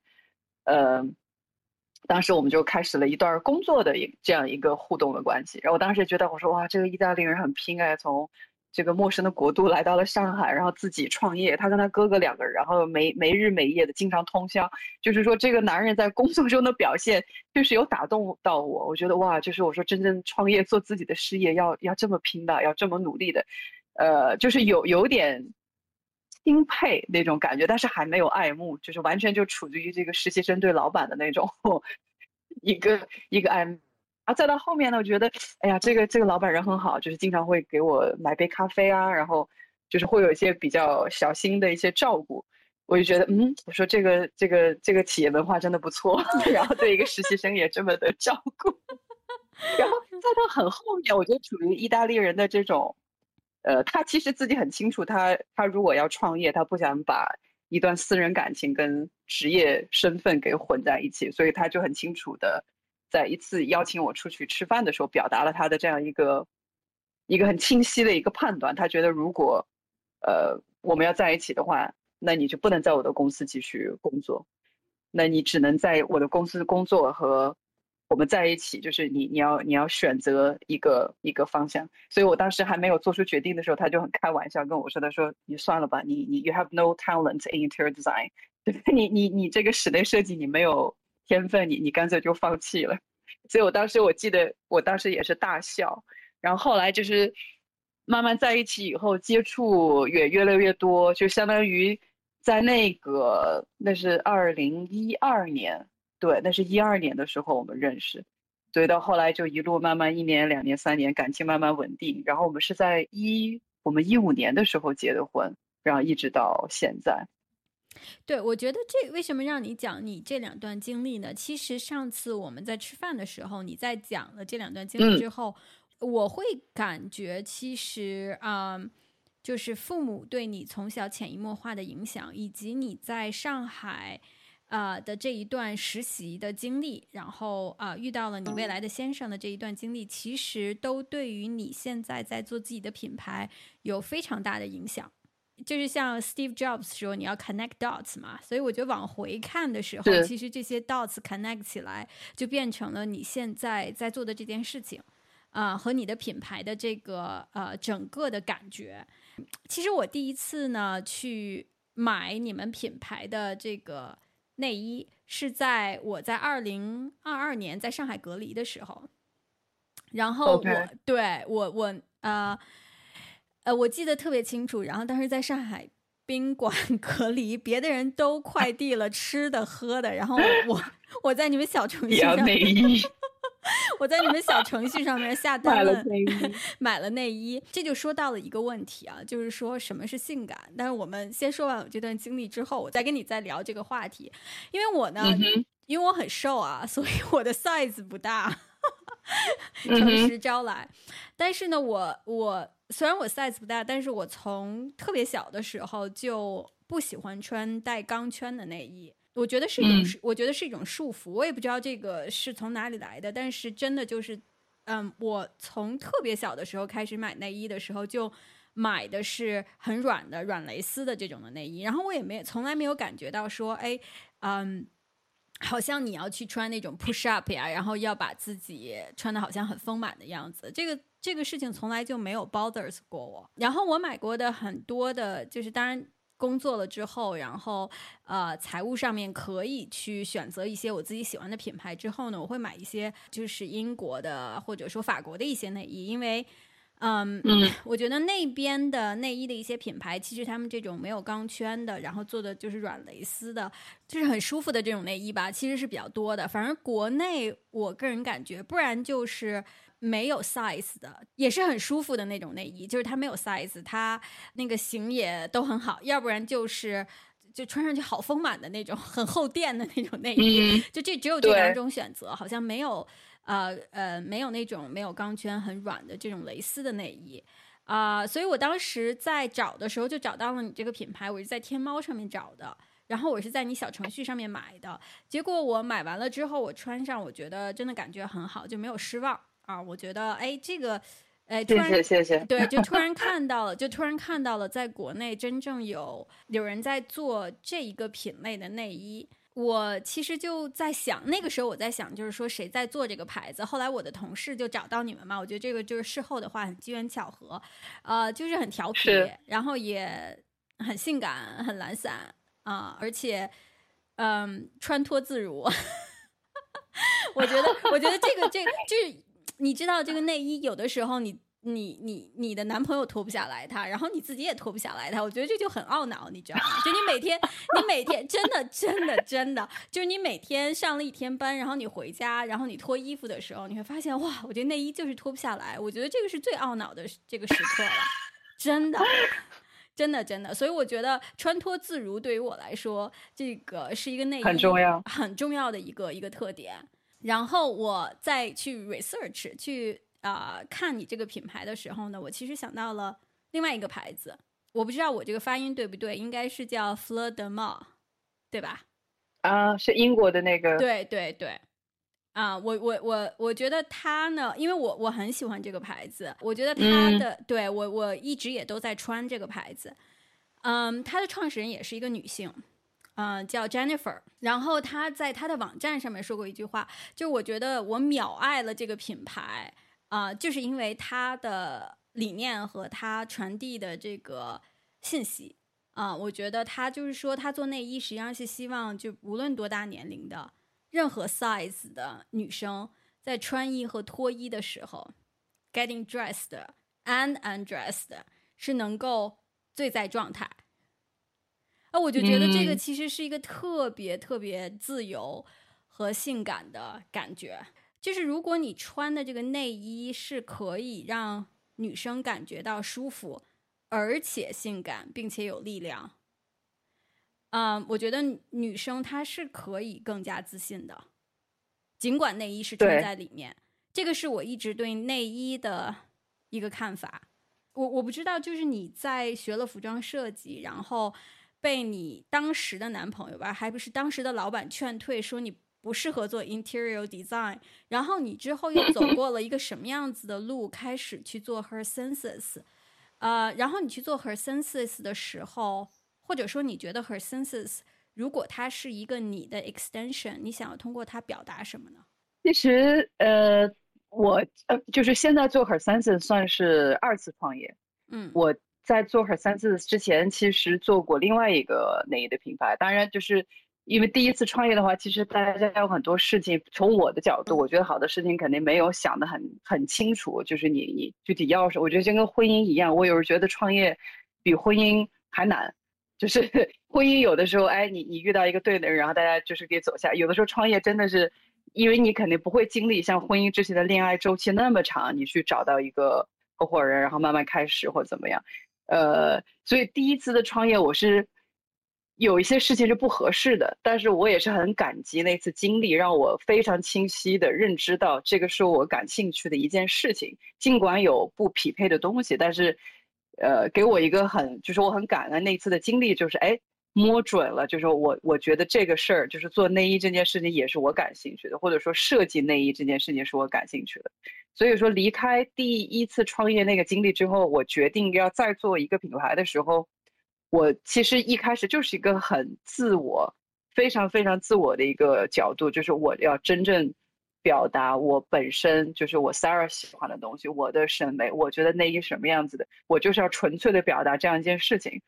呃。当时我们就开始了一段工作的一这样一个互动的关系，然后我当时觉得我说哇，这个意大利人很拼哎，从这个陌生的国度来到了上海，然后自己创业，他跟他哥哥两个人，然后没没日没夜的经常通宵，就是说这个男人在工作中的表现，就是有打动到我，我觉得哇，就是我说真正创业做自己的事业要要这么拼的，要这么努力的，呃，就是有有点。钦佩那种感觉，但是还没有爱慕，就是完全就处于这个实习生对老板的那种 一个一个爱慕。然后，再到后面呢，我觉得，哎呀，这个这个老板人很好，就是经常会给我买杯咖啡啊，然后就是会有一些比较小心的一些照顾。我就觉得，嗯，我说这个这个这个企业文化真的不错，然后对一个实习生也这么的照顾。然后再到很后面，我就处于意大利人的这种。呃，他其实自己很清楚，他他如果要创业，他不想把一段私人感情跟职业身份给混在一起，所以他就很清楚的，在一次邀请我出去吃饭的时候，表达了他的这样一个一个很清晰的一个判断。他觉得如果呃我们要在一起的话，那你就不能在我的公司继续工作，那你只能在我的公司工作和。我们在一起，就是你，你要，你要选择一个一个方向。所以我当时还没有做出决定的时候，他就很开玩笑跟我说：“他说你算了吧，你你 you have no talent in interior design，对 你你你这个室内设计你没有天分，你你干脆就放弃了。”所以我当时我记得，我当时也是大笑。然后后来就是慢慢在一起以后，接触也越来越多，就相当于在那个那是二零一二年。对，那是一二年的时候我们认识，所以到后来就一路慢慢一年、两年、三年，感情慢慢稳定。然后我们是在一我们一五年的时候结的婚，然后一直到现在。对，我觉得这为什么让你讲你这两段经历呢？其实上次我们在吃饭的时候，你在讲了这两段经历之后，我会感觉其实啊，就是父母对你从小潜移默化的影响，以及你在上海。啊的这一段实习的经历，然后啊遇到了你未来的先生的这一段经历，其实都对于你现在在做自己的品牌有非常大的影响。就是像 Steve Jobs 说，你要 connect dots 嘛，所以我觉得往回看的时候，其实这些 dots connect 起来，就变成了你现在在做的这件事情啊和你的品牌的这个呃整个的感觉。其实我第一次呢去买你们品牌的这个。内衣是在我在二零二二年在上海隔离的时候，然后我对我我呃呃我记得特别清楚，然后当时在上海宾馆隔离，别的人都快递了吃的喝的，然后我我在你们小程序上。我在你们小程序上面下单了内衣，买了内衣，这就说到了一个问题啊，就是说什么是性感？但是我们先说完我这段经历之后，我再跟你再聊这个话题。因为我呢，因为我很瘦啊，所以我的 size 不大，诚实招来。但是呢，我我虽然我 size 不大，但是我从特别小的时候就不喜欢穿带钢圈的内衣。我觉得是一种，我觉得是一种束缚。我也不知道这个是从哪里来的，但是真的就是，嗯，我从特别小的时候开始买内衣的时候，就买的是很软的软蕾丝的这种的内衣，然后我也没从来没有感觉到说，哎，嗯，好像你要去穿那种 push up 呀，然后要把自己穿的好像很丰满的样子，这个这个事情从来就没有 bothers 过我。然后我买过的很多的，就是当然。工作了之后，然后呃，财务上面可以去选择一些我自己喜欢的品牌。之后呢，我会买一些就是英国的或者说法国的一些内衣，因为嗯，我觉得那边的内衣的一些品牌，其实他们这种没有钢圈的，然后做的就是软蕾丝的，就是很舒服的这种内衣吧，其实是比较多的。反正国内我个人感觉，不然就是。没有 size 的，也是很舒服的那种内衣，就是它没有 size，它那个型也都很好，要不然就是就穿上去好丰满的那种，很厚垫的那种内衣，就这只有这两种选择，好像没有呃呃没有那种没有钢圈很软的这种蕾丝的内衣啊，所以我当时在找的时候就找到了你这个品牌，我是在天猫上面找的，然后我是在你小程序上面买的，结果我买完了之后我穿上，我觉得真的感觉很好，就没有失望。啊，我觉得，哎，这个，哎，突然，谢谢，谢谢，对，就突然看到了，就突然看到了，在国内真正有有人在做这一个品类的内衣。我其实就在想，那个时候我在想，就是说谁在做这个牌子。后来我的同事就找到你们嘛，我觉得这个就是事后的话很机缘巧合，呃，就是很调皮，然后也很性感，很懒散啊，而且，嗯，穿脱自如。我觉得，我觉得这个，这个就是。你知道这个内衣有的时候你你你你的男朋友脱不下来他，然后你自己也脱不下来他，我觉得这就很懊恼，你知道吗？就你每天你每天真的真的真的，就是你每天上了一天班，然后你回家，然后你脱衣服的时候，你会发现哇，我这内衣就是脱不下来。我觉得这个是最懊恼的这个时刻了，真的真的真的。所以我觉得穿脱自如对于我来说，这个是一个内衣很重要很重要的一个一个特点。然后我再去 research 去啊看你这个品牌的时候呢，我其实想到了另外一个牌子，我不知道我这个发音对不对，应该是叫 Fleur de Mal，对吧？啊，是英国的那个。对对对，啊，我我我我觉得它呢，因为我我很喜欢这个牌子，我觉得它的对我我一直也都在穿这个牌子，嗯，它的创始人也是一个女性。嗯，叫 Jennifer，然后她在她的网站上面说过一句话，就我觉得我秒爱了这个品牌啊，就是因为他的理念和他传递的这个信息啊，我觉得他就是说他做内衣实际上是希望就无论多大年龄的任何 size 的女生在穿衣和脱衣的时候，getting dressed and undressed 是能够最在状态。啊，我就觉得这个其实是一个特别特别自由和性感的感觉。就是如果你穿的这个内衣是可以让女生感觉到舒服，而且性感，并且有力量，嗯，我觉得女生她是可以更加自信的。尽管内衣是穿在里面，这个是我一直对内衣的一个看法。我我不知道，就是你在学了服装设计，然后。被你当时的男朋友吧，还不是当时的老板劝退，说你不适合做 interior design。然后你之后又走过了一个什么样子的路，开始去做 her senses。呃，然后你去做 her senses 的时候，或者说你觉得 her senses 如果它是一个你的 extension，你想要通过它表达什么呢？其实，呃，我呃，就是现在做 her senses 算是二次创业。嗯，我。在做 Her Senses 之前，其实做过另外一个内衣的品牌。当然，就是因为第一次创业的话，其实大家有很多事情。从我的角度，我觉得好的事情肯定没有想的很很清楚。就是你你具体要什么，我觉得就跟婚姻一样，我有时候觉得创业比婚姻还难。就是 婚姻有的时候，哎，你你遇到一个对的人，然后大家就是给走下。有的时候创业真的是，因为你肯定不会经历像婚姻之前的恋爱周期那么长，你去找到一个合伙人，然后慢慢开始或怎么样。呃，所以第一次的创业，我是有一些事情是不合适的，但是我也是很感激那次经历，让我非常清晰的认知到这个是我感兴趣的一件事情。尽管有不匹配的东西，但是，呃，给我一个很，就是我很感恩那次的经历，就是哎，摸准了，就是我我觉得这个事儿，就是做内衣这件事情也是我感兴趣的，或者说设计内衣这件事情是我感兴趣的。所以说，离开第一次创业那个经历之后，我决定要再做一个品牌的时候，我其实一开始就是一个很自我、非常非常自我的一个角度，就是我要真正表达我本身就是我 Sarah 喜欢的东西，我的审美，我觉得内衣什么样子的，我就是要纯粹的表达这样一件事情。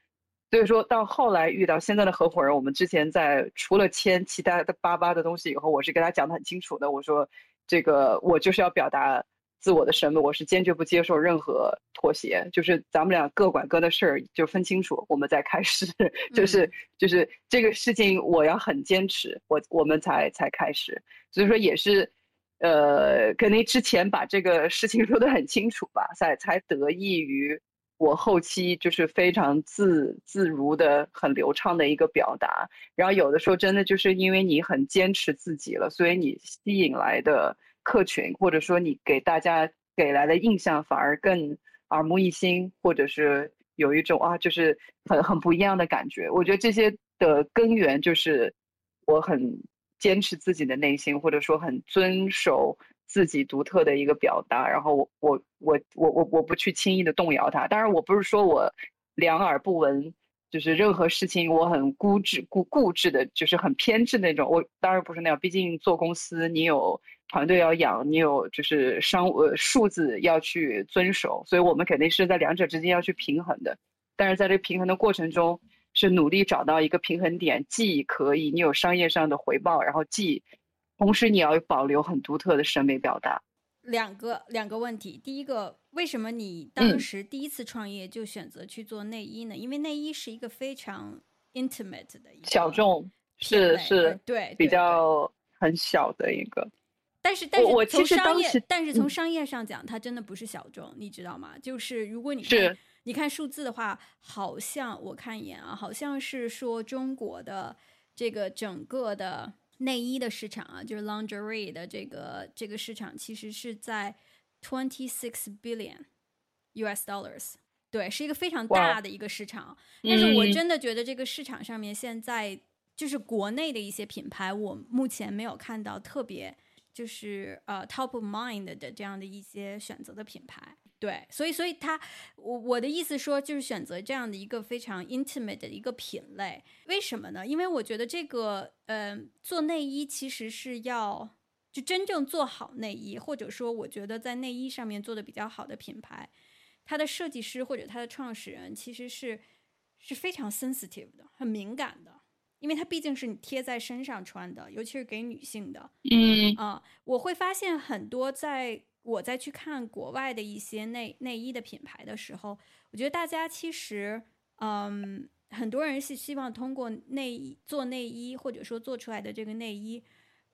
所以说到后来遇到现在的合伙人，我们之前在除了签其他的巴巴的东西以后，我是跟他讲的很清楚的，我说这个我就是要表达自我的审美，我是坚决不接受任何妥协，就是咱们俩各管各的事儿，就分清楚，我们再开始，就是就是这个事情我要很坚持，我我们才才开始，所以说也是，呃，肯定之前把这个事情 说的很清楚吧，才才得益于。我后期就是非常自自如的、很流畅的一个表达，然后有的时候真的就是因为你很坚持自己了，所以你吸引来的客群，或者说你给大家给来的印象反而更耳目一新，或者是有一种啊，就是很很不一样的感觉。我觉得这些的根源就是我很坚持自己的内心，或者说很遵守。自己独特的一个表达，然后我我我我我我不去轻易的动摇它。当然，我不是说我两耳不闻，就是任何事情我很固执固固执的，就是很偏执那种。我当然不是那样，毕竟做公司，你有团队要养，你有就是商呃数字要去遵守，所以我们肯定是在两者之间要去平衡的。但是在这平衡的过程中，是努力找到一个平衡点，既可以你有商业上的回报，然后既。同时，你要保留很独特的审美表达。两个两个问题，第一个，为什么你当时第一次创业就选择去做内衣呢？因为内衣是一个非常 intimate 的一个小众，是是，对，比较很小的一个。但是，但是我从商业，但是从商业上讲，它真的不是小众，你知道吗？就是如果你是你看数字的话，好像我看一眼啊，好像是说中国的这个整个的。内衣的市场啊，就是 lingerie 的这个这个市场，其实是在 twenty six billion US dollars，对，是一个非常大的一个市场。但是我真的觉得这个市场上面现在就是国内的一些品牌，我目前没有看到特别就是呃 top of mind 的这样的一些选择的品牌。对，所以，所以他，我我的意思说，就是选择这样的一个非常 intimate 的一个品类，为什么呢？因为我觉得这个，嗯，做内衣其实是要就真正做好内衣，或者说，我觉得在内衣上面做的比较好的品牌，它的设计师或者它的创始人其实是是非常 sensitive 的，很敏感的，因为它毕竟是你贴在身上穿的，尤其是给女性的，嗯啊，我会发现很多在。我在去看国外的一些内内衣的品牌的时候，我觉得大家其实，嗯，很多人是希望通过内衣做内衣，或者说做出来的这个内衣，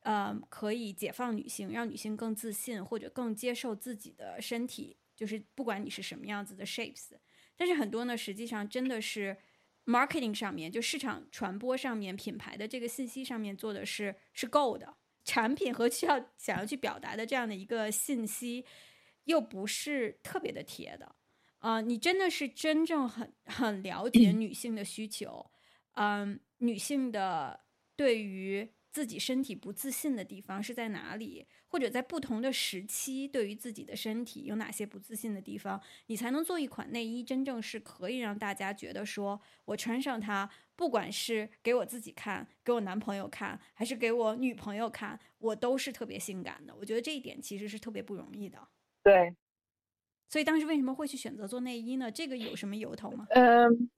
呃，可以解放女性，让女性更自信，或者更接受自己的身体，就是不管你是什么样子的 shapes。但是很多呢，实际上真的是 marketing 上面，就市场传播上面，品牌的这个信息上面做的是是够的。产品和需要想要去表达的这样的一个信息，又不是特别的贴的，啊，你真的是真正很很了解女性的需求，嗯，女性的对于。自己身体不自信的地方是在哪里？或者在不同的时期，对于自己的身体有哪些不自信的地方？你才能做一款内衣，真正是可以让大家觉得说，我穿上它，不管是给我自己看，给我男朋友看，还是给我女朋友看，我都是特别性感的。我觉得这一点其实是特别不容易的。对，所以当时为什么会去选择做内衣呢？这个有什么由头吗？嗯。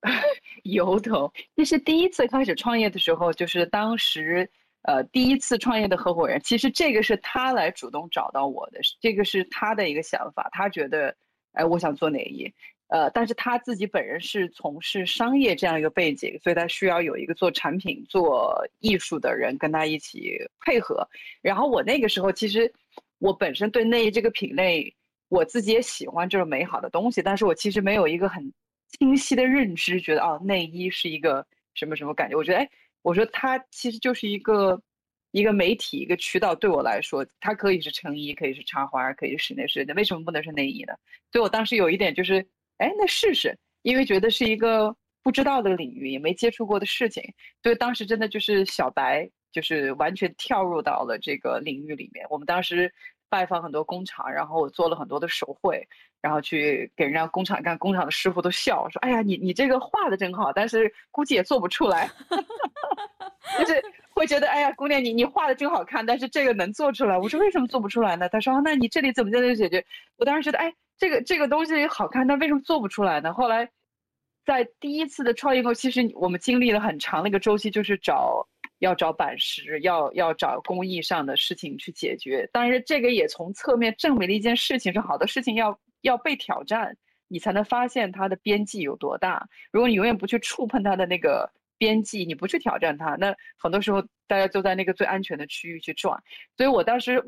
由头，其实第一次开始创业的时候，就是当时，呃，第一次创业的合伙人，其实这个是他来主动找到我的，这个是他的一个想法，他觉得，哎，我想做内衣，呃，但是他自己本人是从事商业这样一个背景，所以他需要有一个做产品、做艺术的人跟他一起配合。然后我那个时候，其实我本身对内衣这个品类，我自己也喜欢这种美好的东西，但是我其实没有一个很。清晰的认知，觉得哦，内衣是一个什么什么感觉？我觉得，哎，我说它其实就是一个一个媒体，一个渠道。对我来说，它可以是成衣，可以是插花，可以是室内设计，为什么不能是内衣呢？所以我当时有一点就是，哎，那试试，因为觉得是一个不知道的领域，也没接触过的事情，所以当时真的就是小白，就是完全跳入到了这个领域里面。我们当时拜访很多工厂，然后我做了很多的手绘，然后去给人家工厂干，工厂的师傅都笑说：“哎呀，你你这个画的真好，但是估计也做不出来。”就是会觉得：“哎呀，姑娘，你你画的真好看，但是这个能做出来。”我说：“为什么做不出来呢？”他说：“那你这里怎么怎么解决？”我当时觉得：“哎。”这个这个东西好看，但为什么做不出来呢？后来，在第一次的创业后，其实我们经历了很长的一个周期，就是找要找板石，要要找工艺上的事情去解决。但是这个也从侧面证明了一件事情：是好多事情要要被挑战，你才能发现它的边际有多大。如果你永远不去触碰它的那个边际，你不去挑战它，那很多时候大家就在那个最安全的区域去转。所以我当时。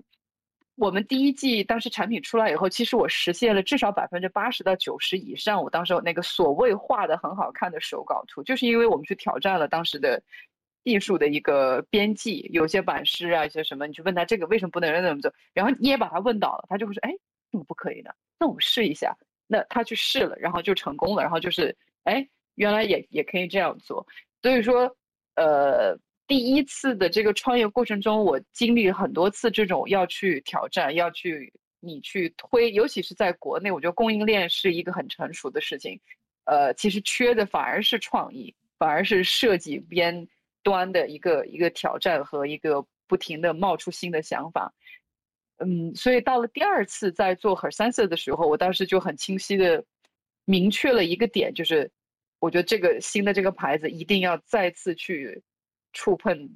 我们第一季当时产品出来以后，其实我实现了至少百分之八十到九十以上。我当时那个所谓画的很好看的手稿图，就是因为我们去挑战了当时的艺术的一个边际。有些版师啊，一些什么，你去问他这个为什么不能怎么做，然后你也把他问倒了，他就会说：“哎，怎么不可以呢？那我们试一下。”那他去试了，然后就成功了。然后就是，哎，原来也也可以这样做。所以说，呃。第一次的这个创业过程中，我经历很多次这种要去挑战，要去你去推，尤其是在国内，我觉得供应链是一个很成熟的事情。呃，其实缺的反而是创意，反而是设计边端的一个一个挑战和一个不停的冒出新的想法。嗯，所以到了第二次在做 Her Sensor 的时候，我当时就很清晰的明确了一个点，就是我觉得这个新的这个牌子一定要再次去。触碰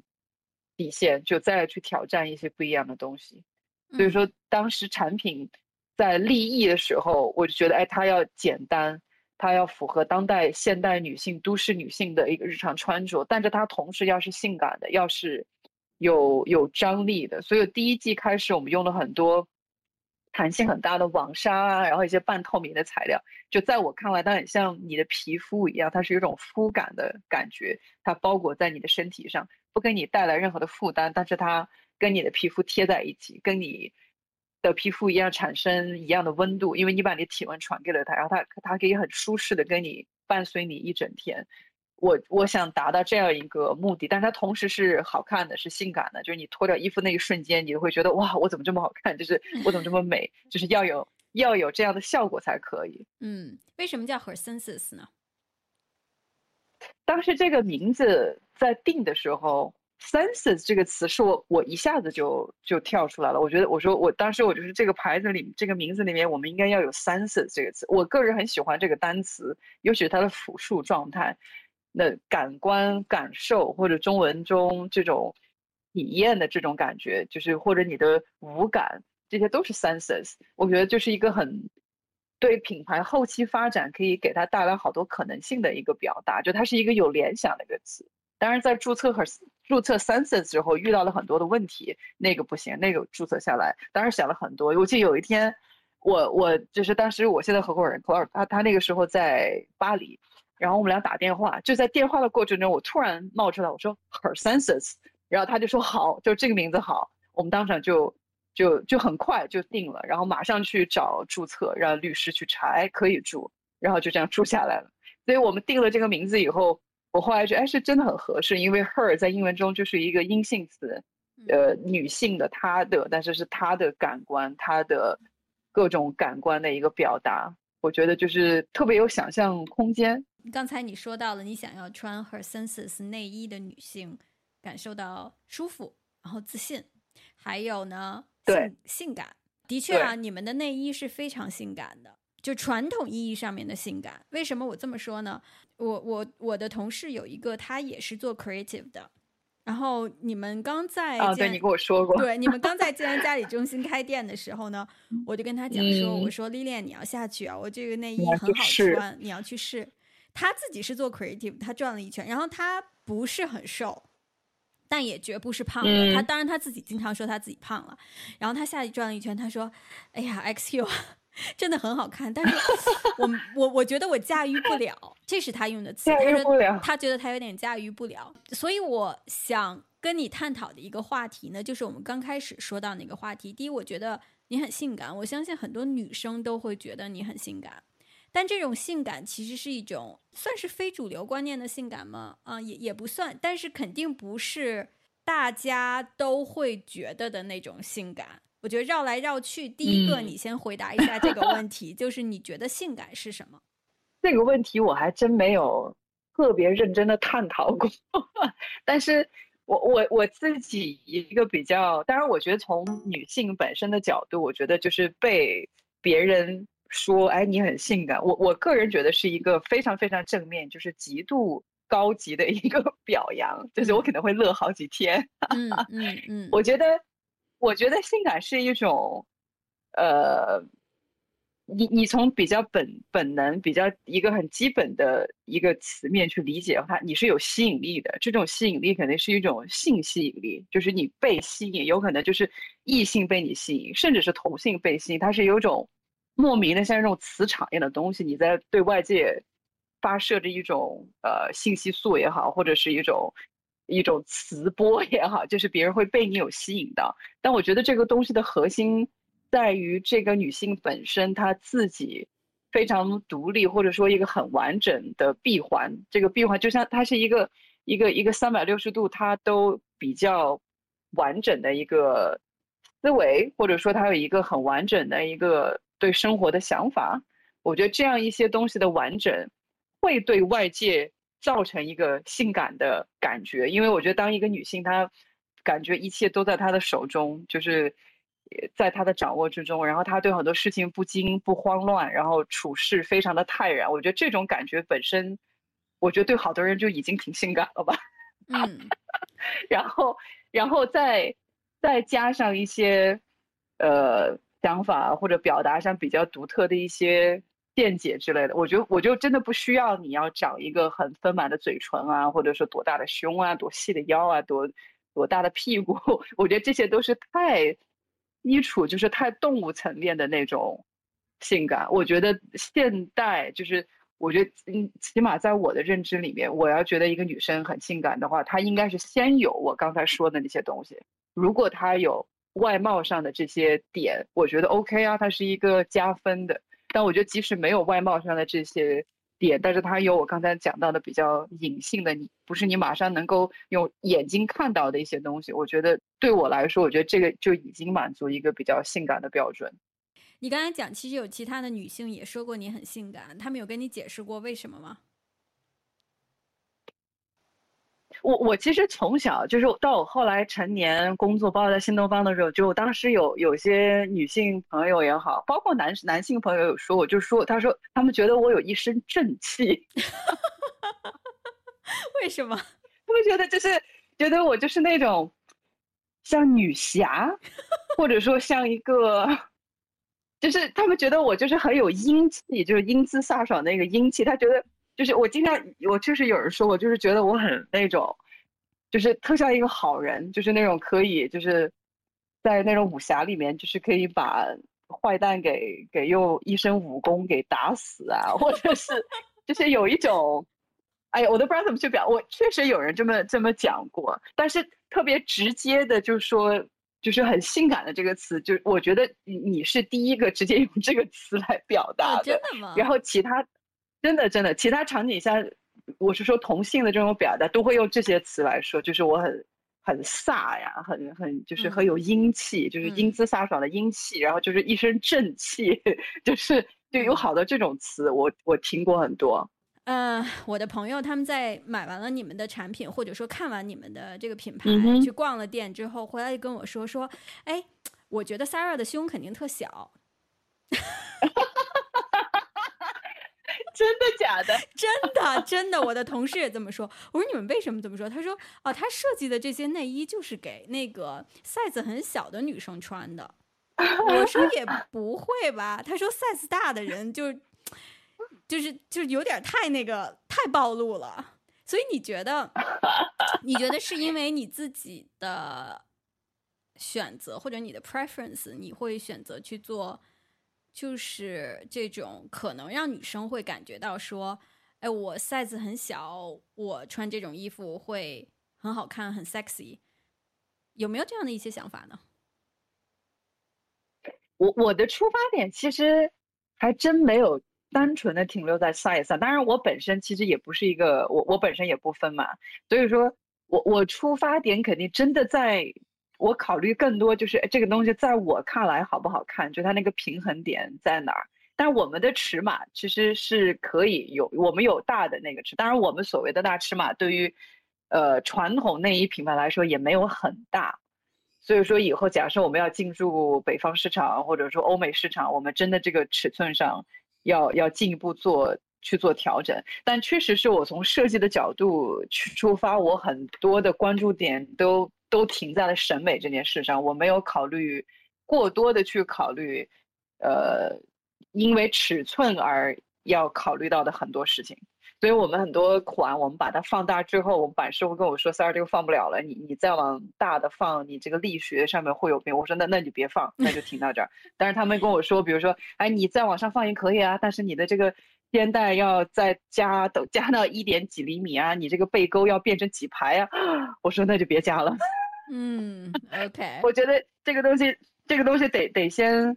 底线，就再去挑战一些不一样的东西。所以说，当时产品在立意的时候，我就觉得，哎，它要简单，它要符合当代现代女性、都市女性的一个日常穿着，但是它同时要是性感的，要是有有张力的。所以第一季开始，我们用了很多。弹性很大的网纱啊，然后一些半透明的材料，就在我看来，它很像你的皮肤一样，它是有种肤感的感觉，它包裹在你的身体上，不给你带来任何的负担，但是它跟你的皮肤贴在一起，跟你的皮肤一样产生一样的温度，因为你把你体温传给了它，然后它它可以很舒适的跟你伴随你一整天。我我想达到这样一个目的，但是它同时是好看的，是性感的。就是你脱掉衣服那一瞬间，你会觉得哇，我怎么这么好看？就是 我怎么这么美？就是要有要有这样的效果才可以。嗯，为什么叫 Her Senses 呢？当时这个名字在定的时候，Senses 这个词是我我一下子就就跳出来了。我觉得我说我当时我就是这个牌子里这个名字里面，我们应该要有 Senses 这个词。我个人很喜欢这个单词，尤其是它的复数状态。那感官感受，或者中文中这种体验的这种感觉，就是或者你的五感，这些都是 senses。我觉得就是一个很对品牌后期发展可以给它带来好多可能性的一个表达，就它是一个有联想的一个词。当然，在注册和注册 senses 之后，遇到了很多的问题，那个不行，那个注册下来，当时想了很多。我记得有一天，我我就是当时我现在合伙人 Clare，他他那个时候在巴黎。然后我们俩打电话，就在电话的过程中，我突然冒出来，我说 Her Senses，然后他就说好，就这个名字好，我们当场就就就很快就定了，然后马上去找注册，让律师去查，哎，可以住，然后就这样住下来了。所以我们定了这个名字以后，我后来觉得哎是真的很合适，因为 Her 在英文中就是一个阴性词，呃，女性的她的，但是是她的感官，她的各种感官的一个表达，我觉得就是特别有想象空间。刚才你说到了，你想要穿 Her Senses 内衣的女性感受到舒服，然后自信，还有呢，对性感，的确啊，你们的内衣是非常性感的，就传统意义上面的性感。为什么我这么说呢？我我我的同事有一个，他也是做 creative 的，然后你们刚在啊，对你跟我说过，对你们刚在健安嘉里中心开店的时候呢，我就跟他讲说，我说 Lilian 你要下去啊，我这个内衣很好穿，你要去试。他自己是做 creative，他转了一圈，然后他不是很瘦，但也绝不是胖的。他当然他自己经常说他自己胖了。然后他下去转了一圈，他说：“哎呀，XQ 真的很好看，但是我我我觉得我驾驭不了。”这是他用的词，驾驭不了。他觉得他有点驾驭不了。所以我想跟你探讨的一个话题呢，就是我们刚开始说到那个话题。第一，我觉得你很性感，我相信很多女生都会觉得你很性感。但这种性感其实是一种算是非主流观念的性感吗？啊，也也不算，但是肯定不是大家都会觉得的那种性感。我觉得绕来绕去，第一个你先回答一下这个问题，就是你觉得性感是什么？这个问题我还真没有特别认真的探讨过，但是我我我自己一个比较，当然我觉得从女性本身的角度，我觉得就是被别人。说，哎，你很性感。我我个人觉得是一个非常非常正面，就是极度高级的一个表扬，就是我可能会乐好几天。嗯嗯嗯，我觉得，我觉得性感是一种，呃，你你从比较本本能、比较一个很基本的一个词面去理解的话，你是有吸引力的。这种吸引力肯定是一种性吸引力，就是你被吸引，有可能就是异性被你吸引，甚至是同性被吸引，它是有种。莫名的像这种磁场一样的东西，你在对外界发射着一种呃信息素也好，或者是一种一种磁波也好，就是别人会被你有吸引到。但我觉得这个东西的核心在于这个女性本身她自己非常独立，或者说一个很完整的闭环。这个闭环就像它是一个一个一个三百六十度，它都比较完整的一个思维，或者说它有一个很完整的一个。对生活的想法，我觉得这样一些东西的完整，会对外界造成一个性感的感觉。因为我觉得，当一个女性她感觉一切都在她的手中，就是在她的掌握之中，然后她对很多事情不惊不慌乱，然后处事非常的泰然。我觉得这种感觉本身，我觉得对好多人就已经挺性感了吧。嗯，然后，然后再再加上一些，呃。想法或者表达上比较独特的一些见解之类的，我觉得我就真的不需要你要长一个很丰满的嘴唇啊，或者说多大的胸啊，多细的腰啊，多多大的屁股，我觉得这些都是太基础，就是太动物层面的那种性感。我觉得现代就是，我觉得嗯，起码在我的认知里面，我要觉得一个女生很性感的话，她应该是先有我刚才说的那些东西。如果她有。外貌上的这些点，我觉得 OK 啊，它是一个加分的。但我觉得即使没有外貌上的这些点，但是它有我刚才讲到的比较隐性的，你不是你马上能够用眼睛看到的一些东西，我觉得对我来说，我觉得这个就已经满足一个比较性感的标准。你刚才讲，其实有其他的女性也说过你很性感，她们有跟你解释过为什么吗？我我其实从小就是到我后来成年工作，包括在新东方的时候，就当时有有些女性朋友也好，包括男男性朋友有说，我就说，他说他们觉得我有一身正气，为什么？他们觉得就是觉得我就是那种像女侠，或者说像一个，就是他们觉得我就是很有英气，就是英姿飒爽那个英气，他觉得。就是我经常，我确实有人说我，就是觉得我很那种，就是特像一个好人，就是那种可以，就是在那种武侠里面，就是可以把坏蛋给给用一身武功给打死啊，或者是就是有一种，哎呀，我都不知道怎么去表。我确实有人这么这么讲过，但是特别直接的，就是说，就是很性感的这个词，就我觉得你你是第一个直接用这个词来表达的，真的吗？然后其他。真的，真的，其他场景下，我是说同性的这种表达，都会用这些词来说，就是我很很飒呀，很很就是很有英气，就是英姿飒爽的英气，然后就是一身正气，就是就有好多这种词，我我听过很多。嗯，我的朋友他们在买完了你们的产品，或者说看完你们的这个品牌，去逛了店之后，回来就跟我说说，哎，我觉得 Sarah 的胸肯定特小。真的假的？真的真的，我的同事也这么说。我说你们为什么这么说？他说哦，他设计的这些内衣就是给那个 size 很小的女生穿的。我说也不会吧。他说 size 大的人就就是就是有点太那个太暴露了。所以你觉得 你觉得是因为你自己的选择或者你的 preference，你会选择去做？就是这种可能让女生会感觉到说，哎，我 size 很小，我穿这种衣服会很好看，很 sexy，有没有这样的一些想法呢？我我的出发点其实还真没有单纯的停留在 size 上。当然，我本身其实也不是一个我我本身也不分嘛，所以说我我出发点肯定真的在，我考虑更多就是这个东西在我看来好不好看，就它那个平衡点在哪儿。但我们的尺码其实是可以有，我们有大的那个尺，当然我们所谓的大尺码对于呃传统内衣品牌来说也没有很大。所以说，以后假设我们要进入北方市场，或者说欧美市场，我们真的这个尺寸上要要进一步做去做调整。但确实是我从设计的角度去出发，我很多的关注点都都停在了审美这件事上，我没有考虑过多的去考虑，呃，因为尺寸而要考虑到的很多事情。所以我们很多款，我们把它放大之后，我们版师傅跟我说：“三儿，这个放不了了，你你再往大的放，你这个力学上面会有病。”我说：“那那你别放，那就停到这儿。”但是他们跟我说，比如说，哎，你再往上放也可以啊，但是你的这个肩带要再加都加到一点几厘米啊，你这个背沟要变成几排啊。我说：“那就别加了。”嗯，OK。我觉得这个东西，这个东西得得先，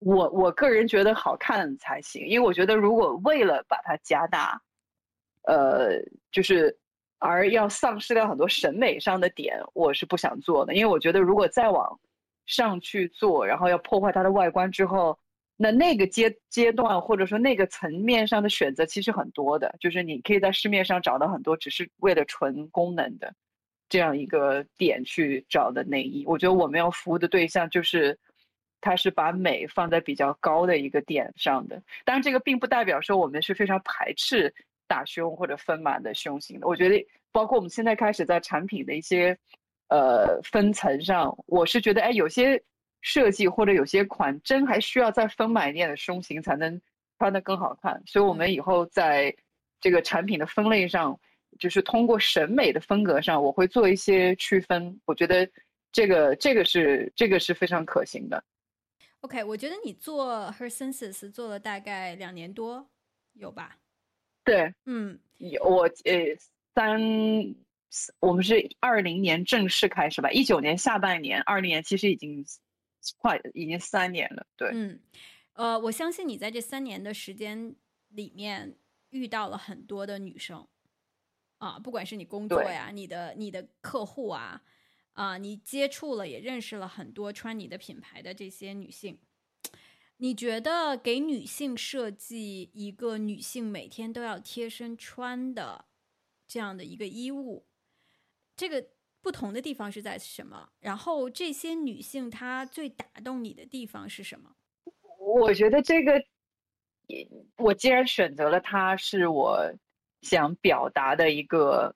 我我个人觉得好看才行，因为我觉得如果为了把它加大。呃，就是而要丧失掉很多审美上的点，我是不想做的，因为我觉得如果再往上去做，然后要破坏它的外观之后，那那个阶阶段或者说那个层面上的选择其实很多的，就是你可以在市面上找到很多只是为了纯功能的这样一个点去找的内衣。我觉得我们要服务的对象就是，它是把美放在比较高的一个点上的，当然这个并不代表说我们是非常排斥。大胸或者丰满的胸型的，我觉得包括我们现在开始在产品的一些呃分层上，我是觉得哎，有些设计或者有些款真还需要再丰满一点的胸型才能穿的更好看。所以，我们以后在这个产品的分类上，就是通过审美的风格上，我会做一些区分。我觉得这个这个是这个是非常可行的。OK，我觉得你做 Her Senses 做了大概两年多，有吧？对，嗯，有我呃三，我们是二零年正式开始吧，一九年下半年，二零年其实已经快已经三年了，对，嗯，呃，我相信你在这三年的时间里面遇到了很多的女生，啊，不管是你工作呀，你的你的客户啊，啊，你接触了也认识了很多穿你的品牌的这些女性。你觉得给女性设计一个女性每天都要贴身穿的这样的一个衣物，这个不同的地方是在什么？然后这些女性她最打动你的地方是什么？我觉得这个，我既然选择了它，是我想表达的一个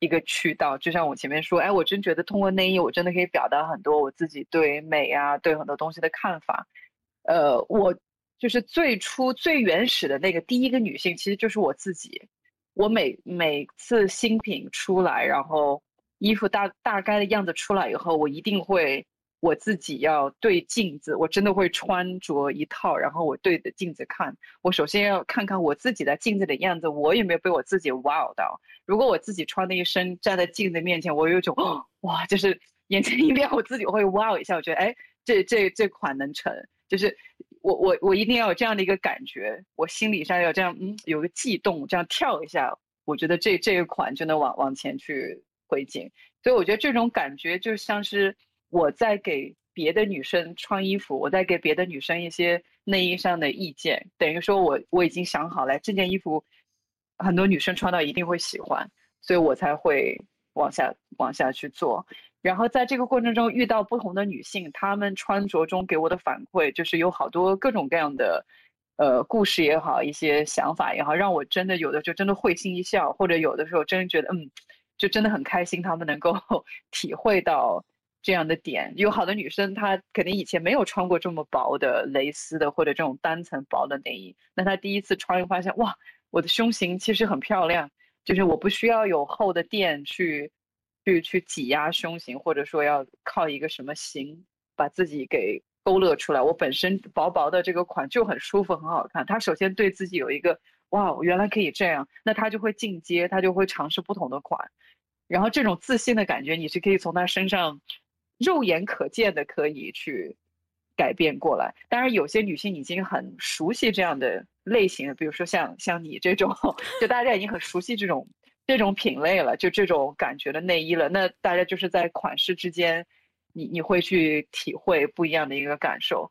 一个渠道。就像我前面说，哎，我真觉得通过内衣，我真的可以表达很多我自己对美啊，对很多东西的看法。呃，我就是最初最原始的那个第一个女性，其实就是我自己。我每每次新品出来，然后衣服大大概的样子出来以后，我一定会我自己要对镜子，我真的会穿着一套，然后我对着镜子看。我首先要看看我自己的镜子的样子，我有没有被我自己 wow 到。如果我自己穿的一身站在镜子面前，我有一种哇，就是眼前一亮，我自己会 wow 一下，我觉得哎，这这这款能成。就是我我我一定要有这样的一个感觉，我心理上要这样，嗯，有个悸动，这样跳一下，我觉得这这一款就能往往前去推进。所以我觉得这种感觉就像是我在给别的女生穿衣服，我在给别的女生一些内衣上的意见，等于说我我已经想好了这件衣服很多女生穿到一定会喜欢，所以我才会往下往下去做。然后在这个过程中遇到不同的女性，她们穿着中给我的反馈就是有好多各种各样的，呃，故事也好，一些想法也好，让我真的有的就真的会心一笑，或者有的时候真的觉得嗯，就真的很开心，她们能够 体会到这样的点。有好多女生她肯定以前没有穿过这么薄的蕾丝的或者这种单层薄的内衣，那她第一次穿又发现哇，我的胸型其实很漂亮，就是我不需要有厚的垫去。去去挤压胸型，或者说要靠一个什么型把自己给勾勒出来。我本身薄薄的这个款就很舒服，很好看。他首先对自己有一个哇，原来可以这样，那他就会进阶，他就会尝试不同的款。然后这种自信的感觉，你是可以从他身上肉眼可见的可以去改变过来。当然，有些女性已经很熟悉这样的类型，比如说像像你这种，就大家已经很熟悉这种这种品类了，就这种感觉的内衣了。那大家就是在款式之间，你你会去体会不一样的一个感受。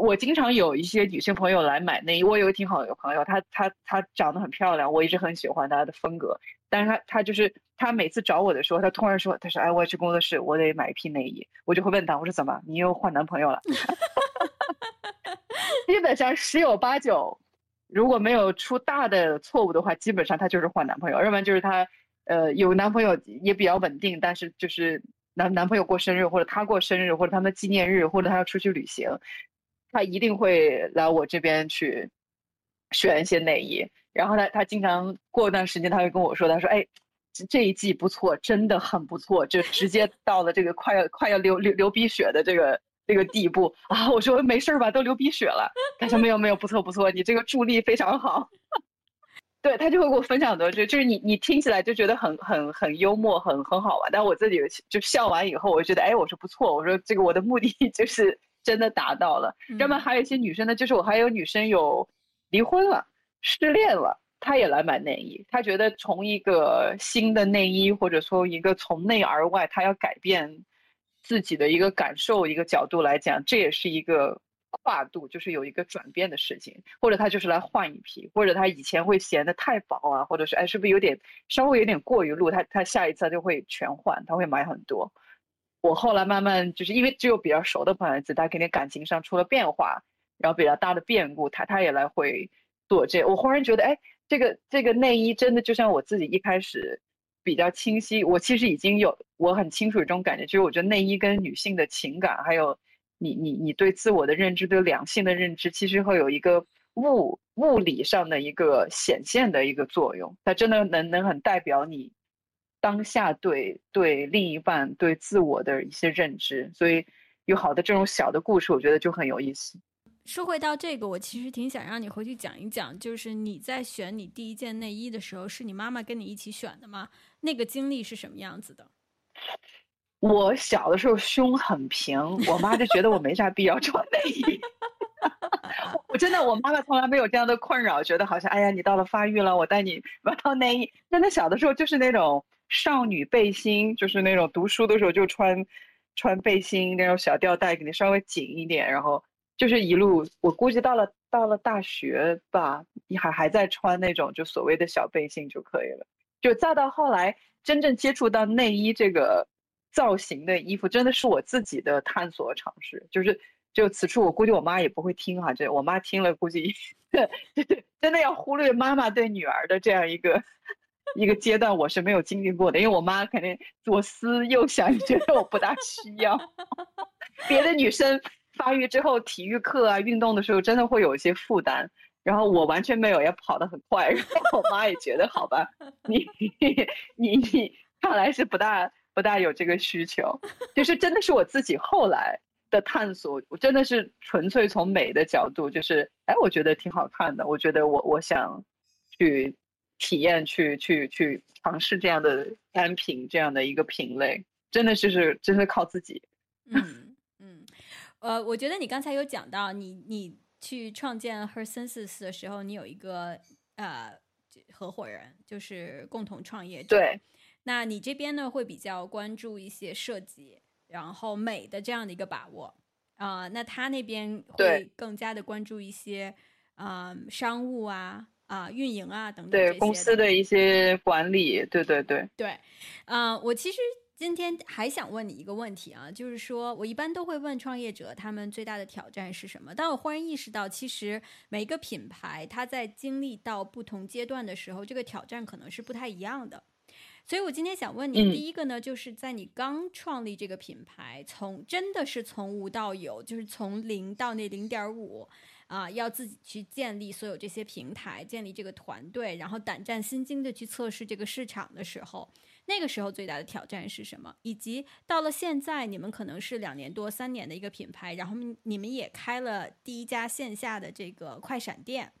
我经常有一些女性朋友来买内衣，我有个挺好的朋友，她她她长得很漂亮，我一直很喜欢她的风格。但是她她就是她每次找我的时候，她突然说，她说哎，我要去工作室，我得买一批内衣。我就会问她，我说怎么，你又换男朋友了？基本上十有八九，如果没有出大的错误的话，基本上她就是换男朋友，要不然就是她呃有男朋友也比较稳定，但是就是男男朋友过生日或者她过生日或者他们纪念日或者她要出去旅行。他一定会来我这边去选一些内衣，然后他他经常过一段时间他会跟我说，他说：“哎，这一季不错，真的很不错，就直接到了这个快要快要流流流鼻血的这个这个地步啊！”我说：“没事吧？都流鼻血了。”他说：“没有没有，不错不错，你这个助力非常好。”对他就会给我分享的，就就是你你听起来就觉得很很很幽默，很很好玩。但我自己就笑完以后，我就觉得，哎，我说不错，我说这个我的目的就是。真的达到了，那么还有一些女生呢，就是我还有女生有离婚了、失恋了，她也来买内衣。她觉得从一个新的内衣，或者说一个从内而外，她要改变自己的一个感受、一个角度来讲，这也是一个跨度，就是有一个转变的事情。或者她就是来换一批，或者她以前会嫌的太薄啊，或者是哎是不是有点稍微有点过于露，她她下一次就会全换，她会买很多。我后来慢慢就是因为只有比较熟的朋友，他肯定感情上出了变化，然后比较大的变故，他他也来会做这。我忽然觉得，哎，这个这个内衣真的就像我自己一开始比较清晰，我其实已经有我很清楚这种感觉，就是我觉得内衣跟女性的情感，还有你你你对自我的认知，对两性的认知，其实会有一个物物理上的一个显现的一个作用，它真的能能很代表你。当下对对另一半对自我的一些认知，所以有好的这种小的故事，我觉得就很有意思。说回到这个，我其实挺想让你回去讲一讲，就是你在选你第一件内衣的时候，是你妈妈跟你一起选的吗？那个经历是什么样子的？我小的时候胸很平，我妈就觉得我没啥必要穿内衣。我真的，我妈妈从来没有这样的困扰，觉得好像哎呀，你到了发育了，我带你 买套内衣。真的小的时候就是那种。少女背心就是那种读书的时候就穿，穿背心那种小吊带，肯定稍微紧一点。然后就是一路，我估计到了到了大学吧，你还还在穿那种就所谓的小背心就可以了。就再到后来真正接触到内衣这个造型的衣服，真的是我自己的探索尝试。就是就此处，我估计我妈也不会听哈，这我妈听了估计，真的要忽略妈妈对女儿的这样一个。一个阶段我是没有经历过的，因为我妈肯定左思右想，觉得我不大需要。别的女生发育之后，体育课啊、运动的时候，真的会有一些负担，然后我完全没有，也跑得很快。然后我妈也觉得，好吧，你你你看来是不大不大有这个需求。就是真的是我自己后来的探索，我真的是纯粹从美的角度，就是哎，我觉得挺好看的，我觉得我我想去。体验去去去尝试这样的单品这样的一个品类，真的就是真的靠自己。嗯嗯，呃，我觉得你刚才有讲到，你你去创建 Her Senses 的时候，你有一个呃合伙人，就是共同创业者。对，那你这边呢会比较关注一些设计，然后美的这样的一个把握啊，那他那边会更加的关注一些啊商务啊。啊，运营啊，等等对公司的一些管理，对对对对，啊，我其实今天还想问你一个问题啊，就是说我一般都会问创业者，他们最大的挑战是什么？但我忽然意识到，其实每一个品牌，它在经历到不同阶段的时候，这个挑战可能是不太一样的。所以我今天想问你，第一个呢，就是在你刚创立这个品牌，从真的是从无到有，就是从零到那零点五。啊，要自己去建立所有这些平台，建立这个团队，然后胆战心惊的去测试这个市场的时候，那个时候最大的挑战是什么？以及到了现在，你们可能是两年多、三年的一个品牌，然后你们也开了第一家线下的这个快闪店，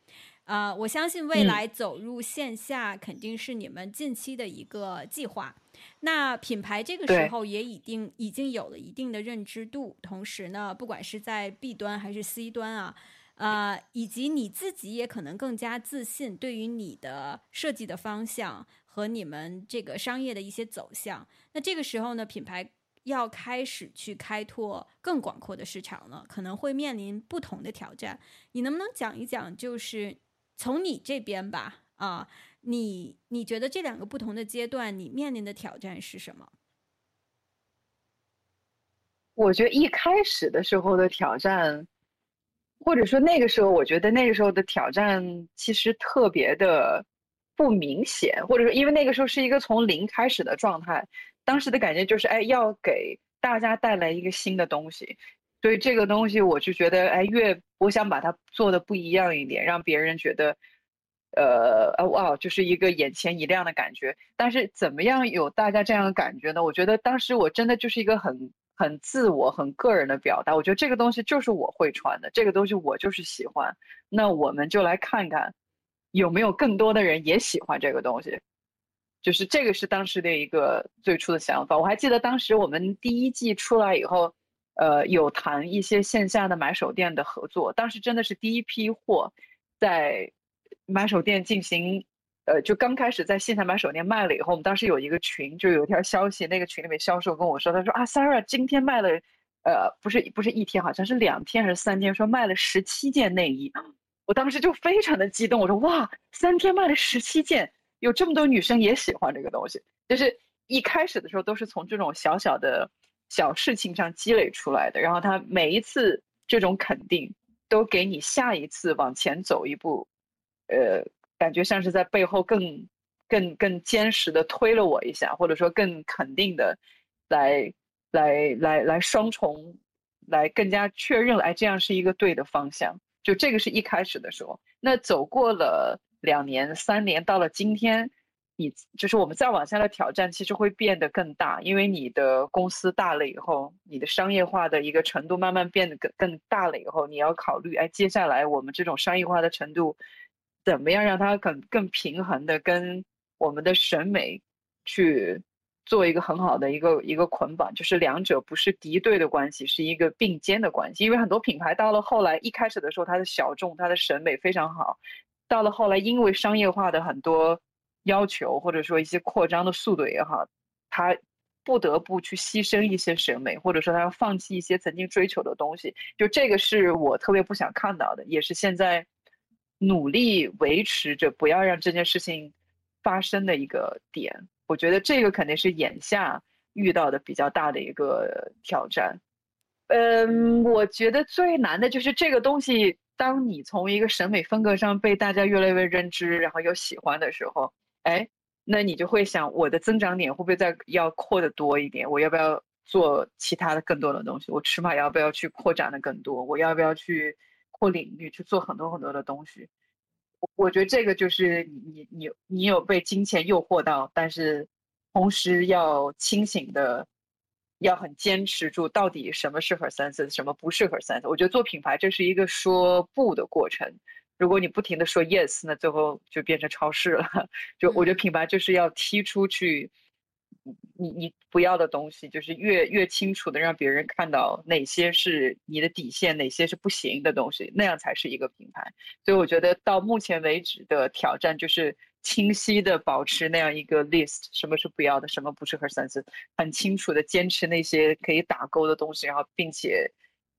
啊，我相信未来走入线下肯定是你们近期的一个计划。那品牌这个时候也已经已经有了一定的认知度，同时呢，不管是在 B 端还是 C 端啊。呃，以及你自己也可能更加自信，对于你的设计的方向和你们这个商业的一些走向。那这个时候呢，品牌要开始去开拓更广阔的市场了，可能会面临不同的挑战。你能不能讲一讲，就是从你这边吧，啊，你你觉得这两个不同的阶段，你面临的挑战是什么？我觉得一开始的时候的挑战。或者说那个时候，我觉得那个时候的挑战其实特别的不明显，或者说因为那个时候是一个从零开始的状态，当时的感觉就是，哎，要给大家带来一个新的东西，所以这个东西我就觉得，哎，越我想把它做的不一样一点，让别人觉得，呃，哇，就是一个眼前一亮的感觉。但是怎么样有大家这样的感觉呢？我觉得当时我真的就是一个很。很自我、很个人的表达，我觉得这个东西就是我会穿的，这个东西我就是喜欢。那我们就来看看，有没有更多的人也喜欢这个东西。就是这个是当时的一个最初的想法。我还记得当时我们第一季出来以后，呃，有谈一些线下的买手店的合作。当时真的是第一批货在买手店进行。呃，就刚开始在线下买手店卖了以后，我们当时有一个群，就有一条消息，那个群里面销售跟我说，他说啊，Sarah 今天卖了，呃，不是不是一天，好像是两天还是三天，说卖了十七件内衣，我当时就非常的激动，我说哇，三天卖了十七件，有这么多女生也喜欢这个东西，就是一开始的时候都是从这种小小的小事情上积累出来的，然后他每一次这种肯定，都给你下一次往前走一步，呃。感觉像是在背后更、更、更坚实的推了我一下，或者说更肯定的，来、来、来、来双重，来更加确认了，哎，这样是一个对的方向。就这个是一开始的时候，那走过了两年、三年，到了今天，你就是我们再往下的挑战，其实会变得更大，因为你的公司大了以后，你的商业化的一个程度慢慢变得更更大了以后，你要考虑，哎，接下来我们这种商业化的程度。怎么样让它更更平衡的跟我们的审美去做一个很好的一个一个捆绑，就是两者不是敌对的关系，是一个并肩的关系。因为很多品牌到了后来，一开始的时候它的小众，它的审美非常好，到了后来因为商业化的很多要求或者说一些扩张的速度也好，它不得不去牺牲一些审美，或者说它要放弃一些曾经追求的东西。就这个是我特别不想看到的，也是现在。努力维持着不要让这件事情发生的一个点，我觉得这个肯定是眼下遇到的比较大的一个挑战。嗯，我觉得最难的就是这个东西，当你从一个审美风格上被大家越来越认知，然后又喜欢的时候，哎，那你就会想，我的增长点会不会再要扩的多一点？我要不要做其他的更多的东西？我尺码要不要去扩展的更多？我要不要去？或领域去做很多很多的东西，我我觉得这个就是你你你你有被金钱诱惑到，但是同时要清醒的，要很坚持住到底什么适合三色，什么不适合三色。我觉得做品牌这是一个说不的过程，如果你不停的说 yes，那最后就变成超市了。就我觉得品牌就是要踢出去。你你不要的东西，就是越越清楚的让别人看到哪些是你的底线，哪些是不行的东西，那样才是一个品牌。所以我觉得到目前为止的挑战就是清晰的保持那样一个 list，什么是不要的，什么不适合三思，很清楚的坚持那些可以打勾的东西，然后并且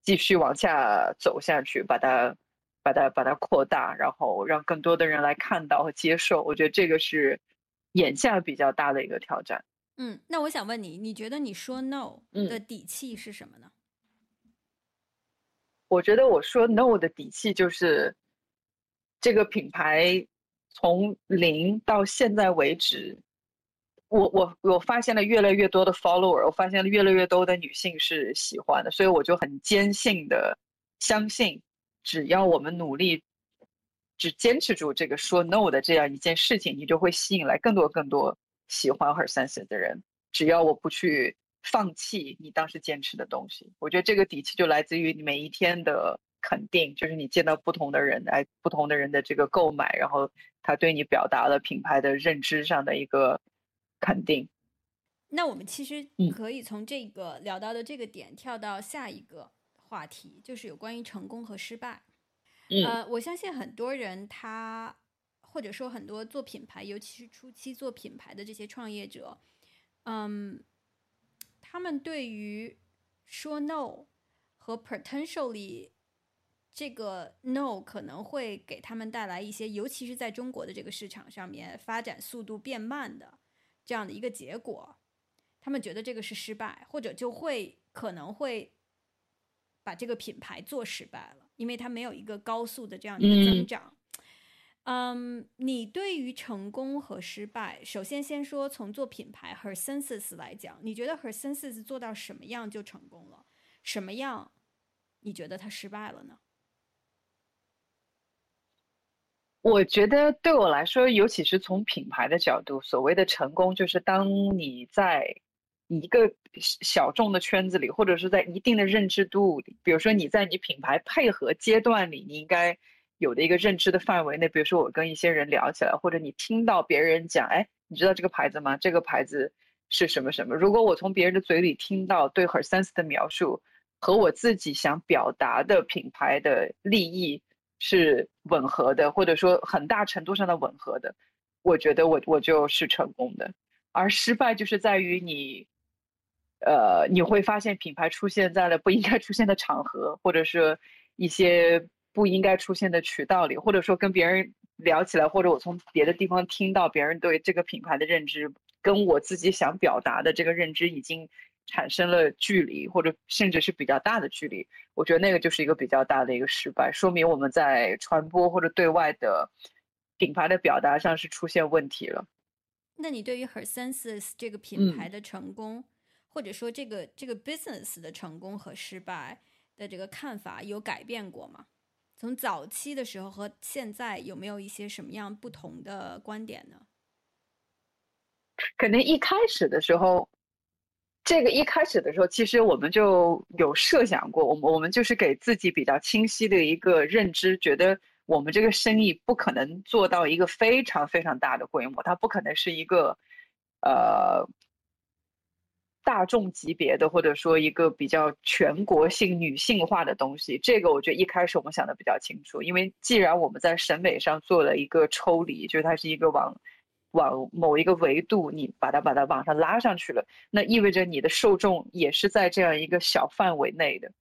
继续往下走下去，把它把它把它扩大，然后让更多的人来看到和接受。我觉得这个是眼下比较大的一个挑战。嗯，那我想问你，你觉得你说 no 的底气是什么呢？我觉得我说 no 的底气就是这个品牌从零到现在为止，我我我发现了越来越多的 follower，我发现了越来越多的女性是喜欢的，所以我就很坚信的相信，只要我们努力，只坚持住这个说 no 的这样一件事情，你就会吸引来更多更多。喜欢 Her Sense 的人，只要我不去放弃你当时坚持的东西，我觉得这个底气就来自于你每一天的肯定，就是你见到不同的人，哎，不同的人的这个购买，然后他对你表达了品牌的认知上的一个肯定。那我们其实可以从这个聊到的这个点跳到下一个话题，就是有关于成功和失败。呃，我相信很多人他或者说很多做品牌，尤其是初期做品牌的这些创业者，嗯，他们对于说 no 和 potentially 这个 no 可能会给他们带来一些，尤其是在中国的这个市场上面发展速度变慢的这样的一个结果，他们觉得这个是失败，或者就会可能会把这个品牌做失败了。因为它没有一个高速的这样一个增长，嗯，嗯你对于成功和失败，首先先说从做品牌 Her Senses 来讲，你觉得 Her Senses 做到什么样就成功了？什么样你觉得它失败了呢？我觉得对我来说，尤其是从品牌的角度，所谓的成功就是当你在。一个小众的圈子里，或者是在一定的认知度里，比如说你在你品牌配合阶段里，你应该有的一个认知的范围内。比如说我跟一些人聊起来，或者你听到别人讲，哎，你知道这个牌子吗？这个牌子是什么什么？如果我从别人的嘴里听到对 Her Sense 的描述和我自己想表达的品牌的利益是吻合的，或者说很大程度上的吻合的，我觉得我我就是成功的。而失败就是在于你。呃，你会发现品牌出现在了不应该出现的场合，或者是一些不应该出现的渠道里，或者说跟别人聊起来，或者我从别的地方听到别人对这个品牌的认知，跟我自己想表达的这个认知已经产生了距离，或者甚至是比较大的距离。我觉得那个就是一个比较大的一个失败，说明我们在传播或者对外的品牌的表达上是出现问题了。那你对于 Her Senses 这个品牌的成功？或者说，这个这个 business 的成功和失败的这个看法有改变过吗？从早期的时候和现在有没有一些什么样不同的观点呢？肯定一开始的时候，这个一开始的时候，其实我们就有设想过，我们我们就是给自己比较清晰的一个认知，觉得我们这个生意不可能做到一个非常非常大的规模，它不可能是一个呃。大众级别的，或者说一个比较全国性女性化的东西，这个我觉得一开始我们想的比较清楚。因为既然我们在审美上做了一个抽离，就是它是一个往往某一个维度，你把它把它往上拉上去了，那意味着你的受众也是在这样一个小范围内的。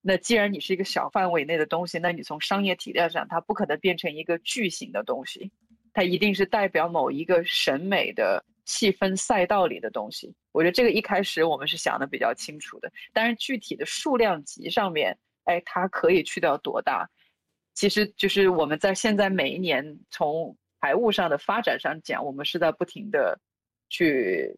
那既然你是一个小范围内的东西，那你从商业体量上，它不可能变成一个巨型的东西，它一定是代表某一个审美的。细分赛道里的东西，我觉得这个一开始我们是想的比较清楚的。但是具体的数量级上面，哎，它可以去掉多大？其实就是我们在现在每一年从财务上的发展上讲，我们是在不停的去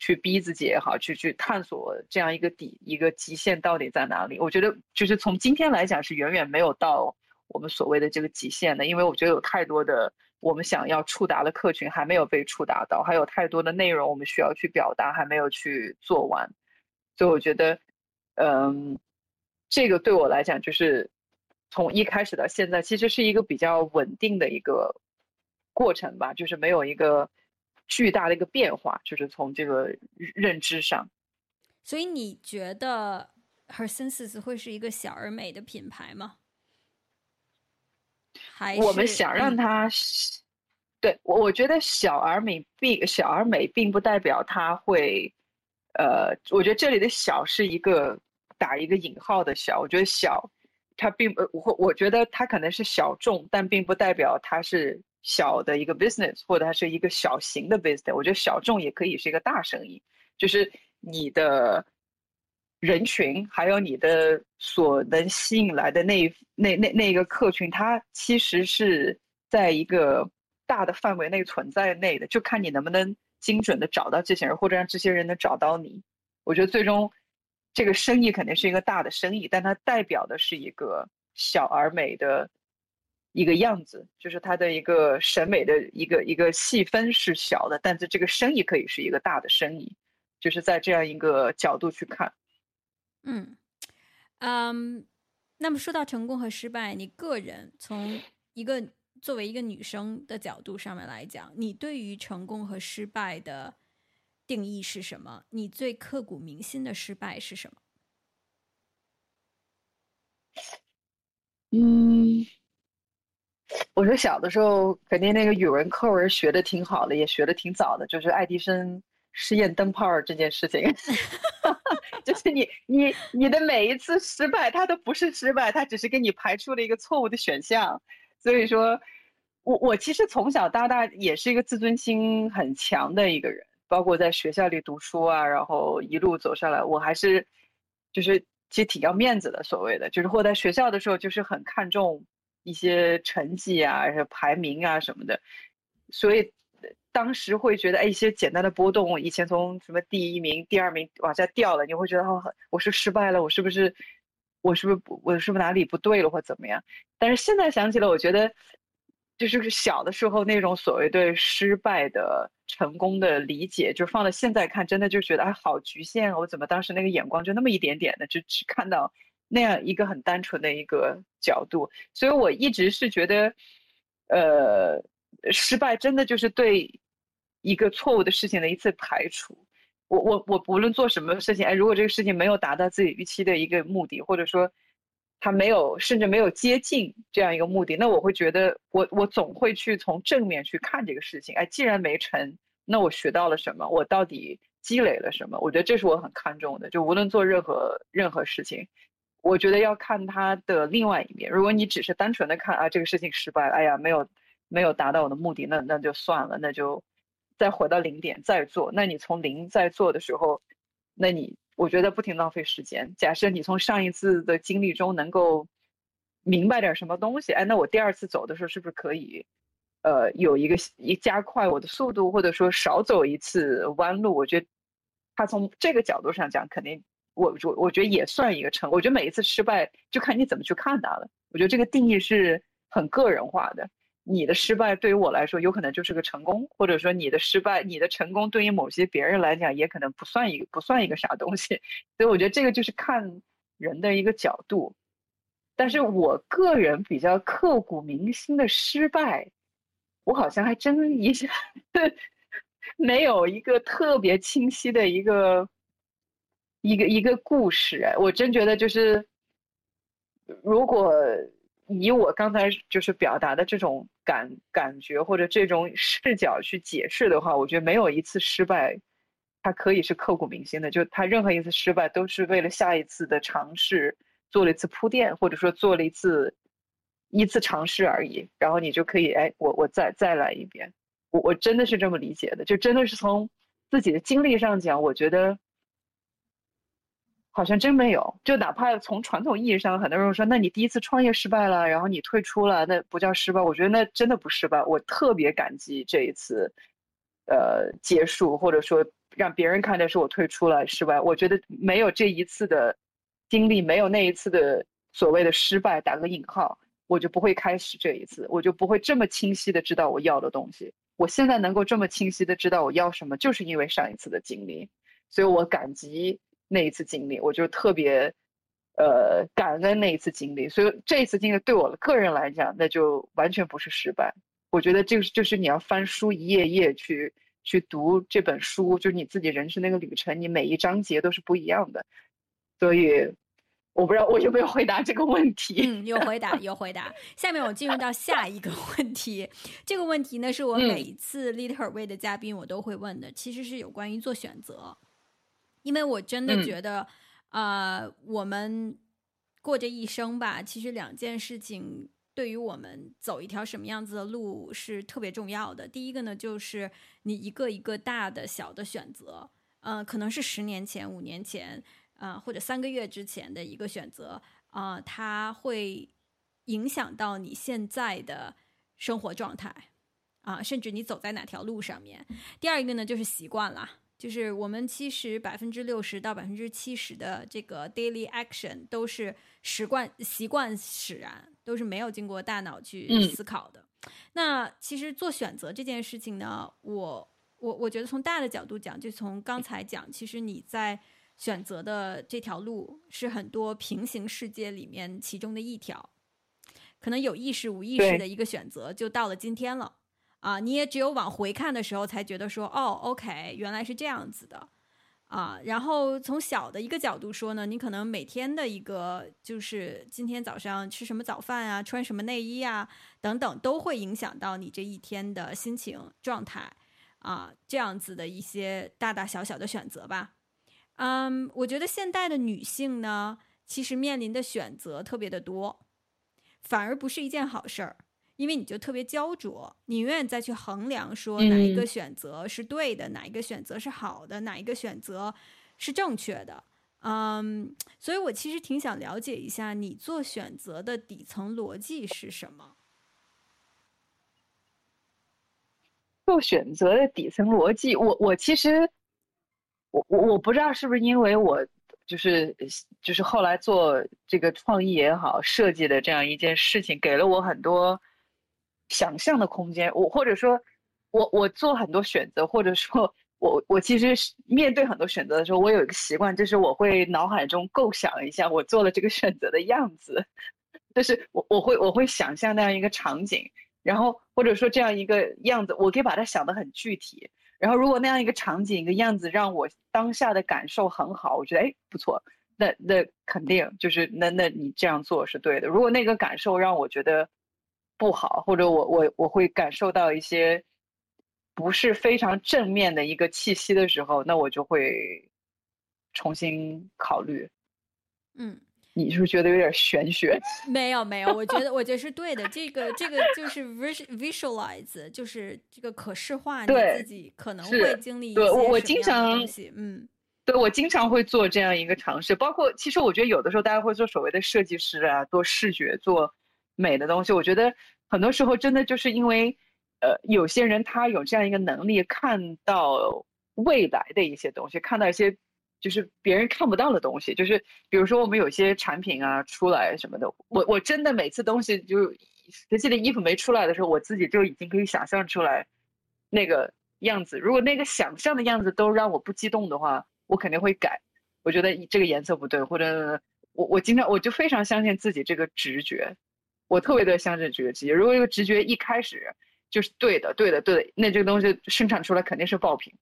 去逼自己也好，去去探索这样一个底一个极限到底在哪里。我觉得就是从今天来讲是远远没有到我们所谓的这个极限的，因为我觉得有太多的。我们想要触达的客群还没有被触达到，还有太多的内容我们需要去表达，还没有去做完，所以我觉得，嗯，这个对我来讲就是从一开始到现在，其实是一个比较稳定的一个过程吧，就是没有一个巨大的一个变化，就是从这个认知上。所以你觉得 Her Senses 会是一个小而美的品牌吗？我们想让它，对我我觉得小而美并小而美并不代表它会，呃，我觉得这里的小是一个打一个引号的小，我觉得小，它并不我我觉得它可能是小众，但并不代表它是小的一个 business 或者它是一个小型的 business，我觉得小众也可以是一个大生意，就是你的。人群还有你的所能吸引来的那那那那一个客群，它其实是在一个大的范围内存在内的，就看你能不能精准的找到这些人，或者让这些人能找到你。我觉得最终这个生意肯定是一个大的生意，但它代表的是一个小而美的一个样子，就是它的一个审美的一个一个细分是小的，但是这个生意可以是一个大的生意，就是在这样一个角度去看。嗯，嗯，那么说到成功和失败，你个人从一个作为一个女生的角度上面来讲，你对于成功和失败的定义是什么？你最刻骨铭心的失败是什么？嗯，我说小的时候肯定那个语文课文学的挺好的，也学的挺早的，就是爱迪生试验灯泡这件事情，就是你你你的每一次失败，它都不是失败，它只是给你排除了一个错误的选项。所以说，我我其实从小到大也是一个自尊心很强的一个人，包括在学校里读书啊，然后一路走上来，我还是就是其实挺要面子的，所谓的就是或在学校的时候就是很看重。一些成绩啊、排名啊什么的，所以当时会觉得，哎，一些简单的波动，以前从什么第一名、第二名往下掉了，你会觉得，哦，我是失败了，我是不是，我是不是，我是不是哪里不对了，或怎么样？但是现在想起来，我觉得，就是小的时候那种所谓对失败的成功的理解，就放到现在看，真的就觉得，哎，好局限，我怎么当时那个眼光就那么一点点的，就只看到。那样一个很单纯的一个角度，所以我一直是觉得，呃，失败真的就是对一个错误的事情的一次排除。我我我不论做什么事情，哎，如果这个事情没有达到自己预期的一个目的，或者说他没有甚至没有接近这样一个目的，那我会觉得我我总会去从正面去看这个事情。哎，既然没成，那我学到了什么？我到底积累了什么？我觉得这是我很看重的。就无论做任何任何事情。我觉得要看他的另外一面。如果你只是单纯的看啊，这个事情失败，哎呀，没有没有达到我的目的，那那就算了，那就再回到零点再做。那你从零再做的时候，那你我觉得不停浪费时间。假设你从上一次的经历中能够明白点什么东西，哎，那我第二次走的时候是不是可以，呃，有一个一加快我的速度，或者说少走一次弯路？我觉得他从这个角度上讲，肯定。我我我觉得也算一个成，我觉得每一次失败就看你怎么去看它了。我觉得这个定义是很个人化的。你的失败对于我来说有可能就是个成功，或者说你的失败、你的成功对于某些别人来讲也可能不算一个不算一个啥东西。所以我觉得这个就是看人的一个角度。但是我个人比较刻骨铭心的失败，我好像还真一下 没有一个特别清晰的一个。一个一个故事，我真觉得就是，如果以我刚才就是表达的这种感感觉或者这种视角去解释的话，我觉得没有一次失败，它可以是刻骨铭心的。就它任何一次失败都是为了下一次的尝试做了一次铺垫，或者说做了一次一次尝试而已。然后你就可以，哎，我我再再来一遍。我我真的是这么理解的，就真的是从自己的经历上讲，我觉得。好像真没有，就哪怕从传统意义上，很多人说，那你第一次创业失败了，然后你退出了，那不叫失败。我觉得那真的不失败。我特别感激这一次，呃，结束或者说让别人看的是我退出了失败。我觉得没有这一次的经历，没有那一次的所谓的失败，打个引号，我就不会开始这一次，我就不会这么清晰的知道我要的东西。我现在能够这么清晰的知道我要什么，就是因为上一次的经历，所以我感激。那一次经历，我就特别，呃，感恩那一次经历。所以这一次经历对我个人来讲，那就完全不是失败。我觉得就是就是你要翻书一页页去去读这本书，就是你自己人生那个旅程，你每一章节都是不一样的。所以我不知道我有没有回答这个问题。嗯，有回答，有回答。下面我进入到下一个问题。这个问题呢，是我每一次 Lead Her Way 的嘉宾我都会问的，其实是有关于做选择。因为我真的觉得，呃，我们过这一生吧，其实两件事情对于我们走一条什么样子的路是特别重要的。第一个呢，就是你一个一个大的、小的选择，呃，可能是十年前、五年前，啊，或者三个月之前的一个选择，啊，它会影响到你现在的生活状态，啊，甚至你走在哪条路上面。第二一个呢，就是习惯了。就是我们其实百分之六十到百分之七十的这个 daily action 都是习惯习惯使然，都是没有经过大脑去思考的。那其实做选择这件事情呢，我我我觉得从大的角度讲，就从刚才讲，其实你在选择的这条路是很多平行世界里面其中的一条，可能有意识无意识的一个选择，就到了今天了。啊，你也只有往回看的时候才觉得说，哦，OK，原来是这样子的，啊，然后从小的一个角度说呢，你可能每天的一个就是今天早上吃什么早饭啊，穿什么内衣啊，等等，都会影响到你这一天的心情状态啊，这样子的一些大大小小的选择吧。嗯，我觉得现代的女性呢，其实面临的选择特别的多，反而不是一件好事儿。因为你就特别焦灼，你永远再去衡量说哪一个选择是对的，哪一个选择是好的，哪一个选择是正确的。嗯，所以我其实挺想了解一下你做选择的底层逻辑是什么。做选择的底层逻辑，我我其实我我我不知道是不是因为我就是就是后来做这个创意也好，设计的这样一件事情，给了我很多。想象的空间，我或者说，我我做很多选择，或者说，我我其实面对很多选择的时候，我有一个习惯，就是我会脑海中构想一下我做了这个选择的样子，就是我我会我会想象那样一个场景，然后或者说这样一个样子，我可以把它想得很具体，然后如果那样一个场景一个样子让我当下的感受很好，我觉得哎不错，那那肯定就是那那你这样做是对的。如果那个感受让我觉得。不好，或者我我我会感受到一些不是非常正面的一个气息的时候，那我就会重新考虑。嗯，你是不是觉得有点玄学？没有没有，我觉得我觉得是对的。这个这个就是 visualize，就是这个可视化你自己可能会经历一些我我经常东西。嗯，对我经常会做这样一个尝试，包括其实我觉得有的时候大家会做所谓的设计师啊，做视觉做。美的东西，我觉得很多时候真的就是因为，呃，有些人他有这样一个能力，看到未来的一些东西，看到一些就是别人看不到的东西。就是比如说我们有些产品啊出来什么的，我我真的每次东西就实际的衣服没出来的时候，我自己就已经可以想象出来那个样子。如果那个想象的样子都让我不激动的话，我肯定会改。我觉得这个颜色不对，或者我我经常我就非常相信自己这个直觉。我特别的相信这个直觉，如果这个直觉一开始就是对的，对的，对的，那这个东西生产出来肯定是爆品。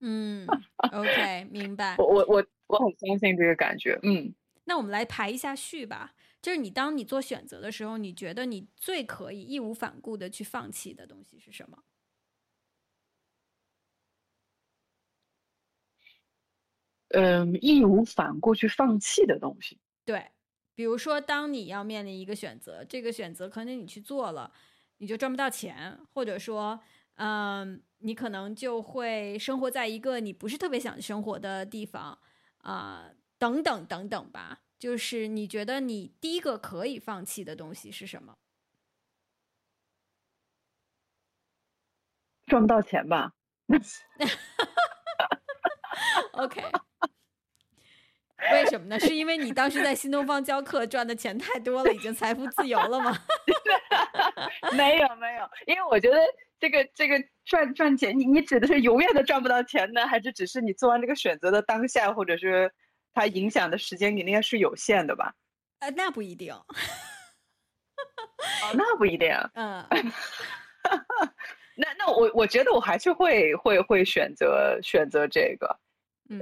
嗯，OK，明白。我我我我很相信这个感觉。嗯，那我们来排一下序吧。就是你当你做选择的时候，你觉得你最可以义无反顾的去放弃的东西是什么？嗯，义无反顾去放弃的东西。对。比如说，当你要面临一个选择，这个选择可能你去做了，你就赚不到钱，或者说，嗯，你可能就会生活在一个你不是特别想生活的地方，啊，等等等等吧。就是你觉得你第一个可以放弃的东西是什么？赚不到钱吧。OK。为什么呢？是因为你当时在新东方教课赚的钱太多了，已经财富自由了吗？没有没有，因为我觉得这个这个赚赚钱，你你指的是永远都赚不到钱呢，还是只是你做完这个选择的当下，或者是它影响的时间，你应该是有限的吧？呃，那不一定。哦，那不一定。嗯。那那我我觉得我还是会会会选择选择这个。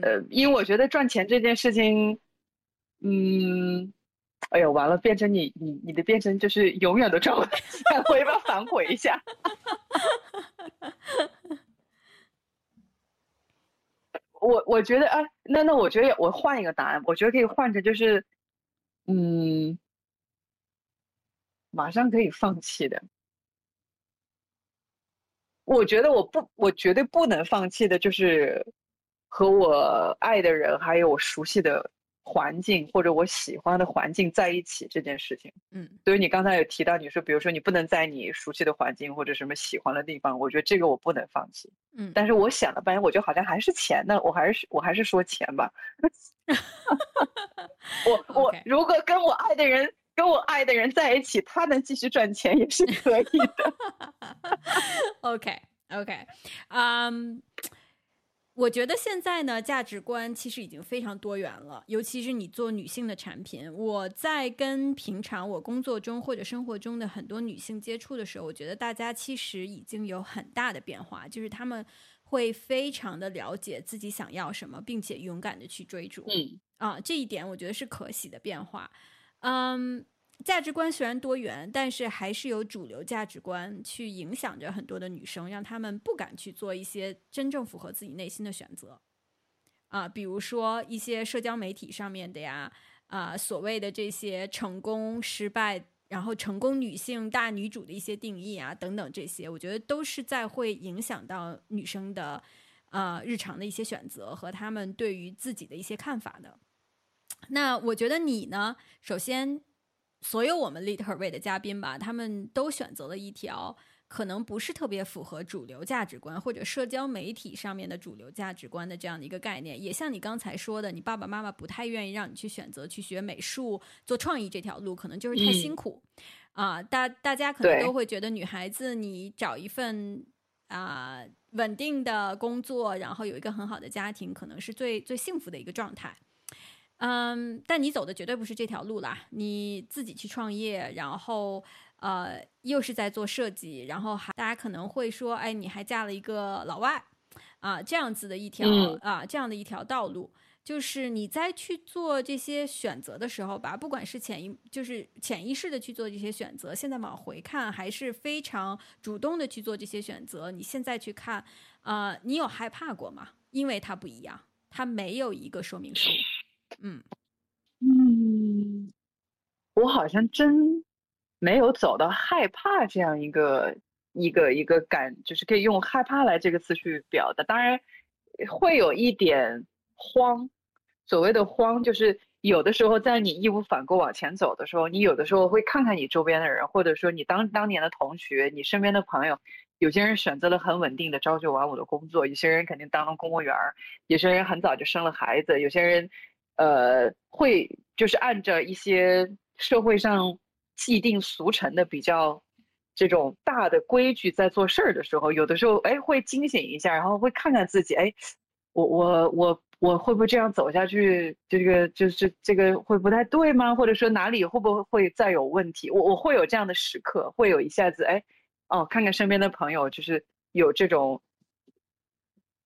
呃，因为我觉得赚钱这件事情，嗯，哎呦，完了，变成你你你的变成就是永远都赚不到，我要不要反悔一下？我我觉得，哎，那那我觉得我换一个答案，我觉得可以换成就是，嗯，马上可以放弃的。我觉得我不，我绝对不能放弃的就是。和我爱的人，还有我熟悉的环境或者我喜欢的环境在一起这件事情，嗯，所以你刚才有提到，你说比如说你不能在你熟悉的环境或者什么喜欢的地方，我觉得这个我不能放弃，嗯，但是我想了半天，我觉得好像还是钱呢，我还是我还是说钱吧，我我如果跟我爱的人跟我爱的人在一起，他能继续赚钱也是可以的，OK OK，嗯。我觉得现在呢，价值观其实已经非常多元了，尤其是你做女性的产品。我在跟平常我工作中或者生活中的很多女性接触的时候，我觉得大家其实已经有很大的变化，就是她们会非常的了解自己想要什么，并且勇敢的去追逐。嗯啊，这一点我觉得是可喜的变化。嗯，价值观虽然多元，但是还是有主流价值观去影响着很多的女生，让她们不敢去做一些真正符合自己内心的选择。啊，比如说一些社交媒体上面的呀，啊，所谓的这些成功、失败，然后成功女性大女主的一些定义啊，等等这些，我觉得都是在会影响到女生的呃日常的一些选择和她们对于自己的一些看法的。那我觉得你呢，首先，所有我们 Lead Her Way 的嘉宾吧，他们都选择了一条。可能不是特别符合主流价值观或者社交媒体上面的主流价值观的这样的一个概念，也像你刚才说的，你爸爸妈妈不太愿意让你去选择去学美术、做创意这条路，可能就是太辛苦啊。大大家可能都会觉得女孩子你找一份啊稳定的工作，然后有一个很好的家庭，可能是最最幸福的一个状态。嗯，但你走的绝对不是这条路啦，你自己去创业，然后。呃，又是在做设计，然后还大家可能会说，哎，你还嫁了一个老外，啊，这样子的一条啊，这样的一条道路，就是你在去做这些选择的时候吧，不管是潜意，就是潜意识的去做这些选择，现在往回看，还是非常主动的去做这些选择。你现在去看，啊，你有害怕过吗？因为它不一样，它没有一个说明书。嗯嗯，我好像真。没有走到害怕这样一个一个一个感，就是可以用害怕来这个词去表达。当然会有一点慌，所谓的慌就是有的时候在你义无反顾往前走的时候，你有的时候会看看你周边的人，或者说你当当年的同学，你身边的朋友，有些人选择了很稳定的朝九晚五的工作，有些人肯定当了公务员，有些人很早就生了孩子，有些人呃会就是按着一些社会上。既定俗成的比较这种大的规矩，在做事儿的时候，有的时候哎会惊醒一下，然后会看看自己，哎，我我我我会不会这样走下去？这个就是这个会不太对吗？或者说哪里会不会会再有问题？我我会有这样的时刻，会有一下子哎哦，看看身边的朋友，就是有这种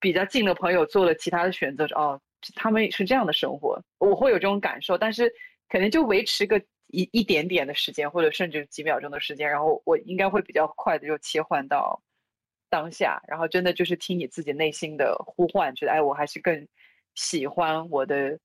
比较近的朋友做了其他的选择，哦，他们是这样的生活，我会有这种感受，但是可能就维持个。一一点点的时间，或者甚至几秒钟的时间，然后我应该会比较快的就切换到当下，然后真的就是听你自己内心的呼唤，觉得哎，我还是更喜欢我的，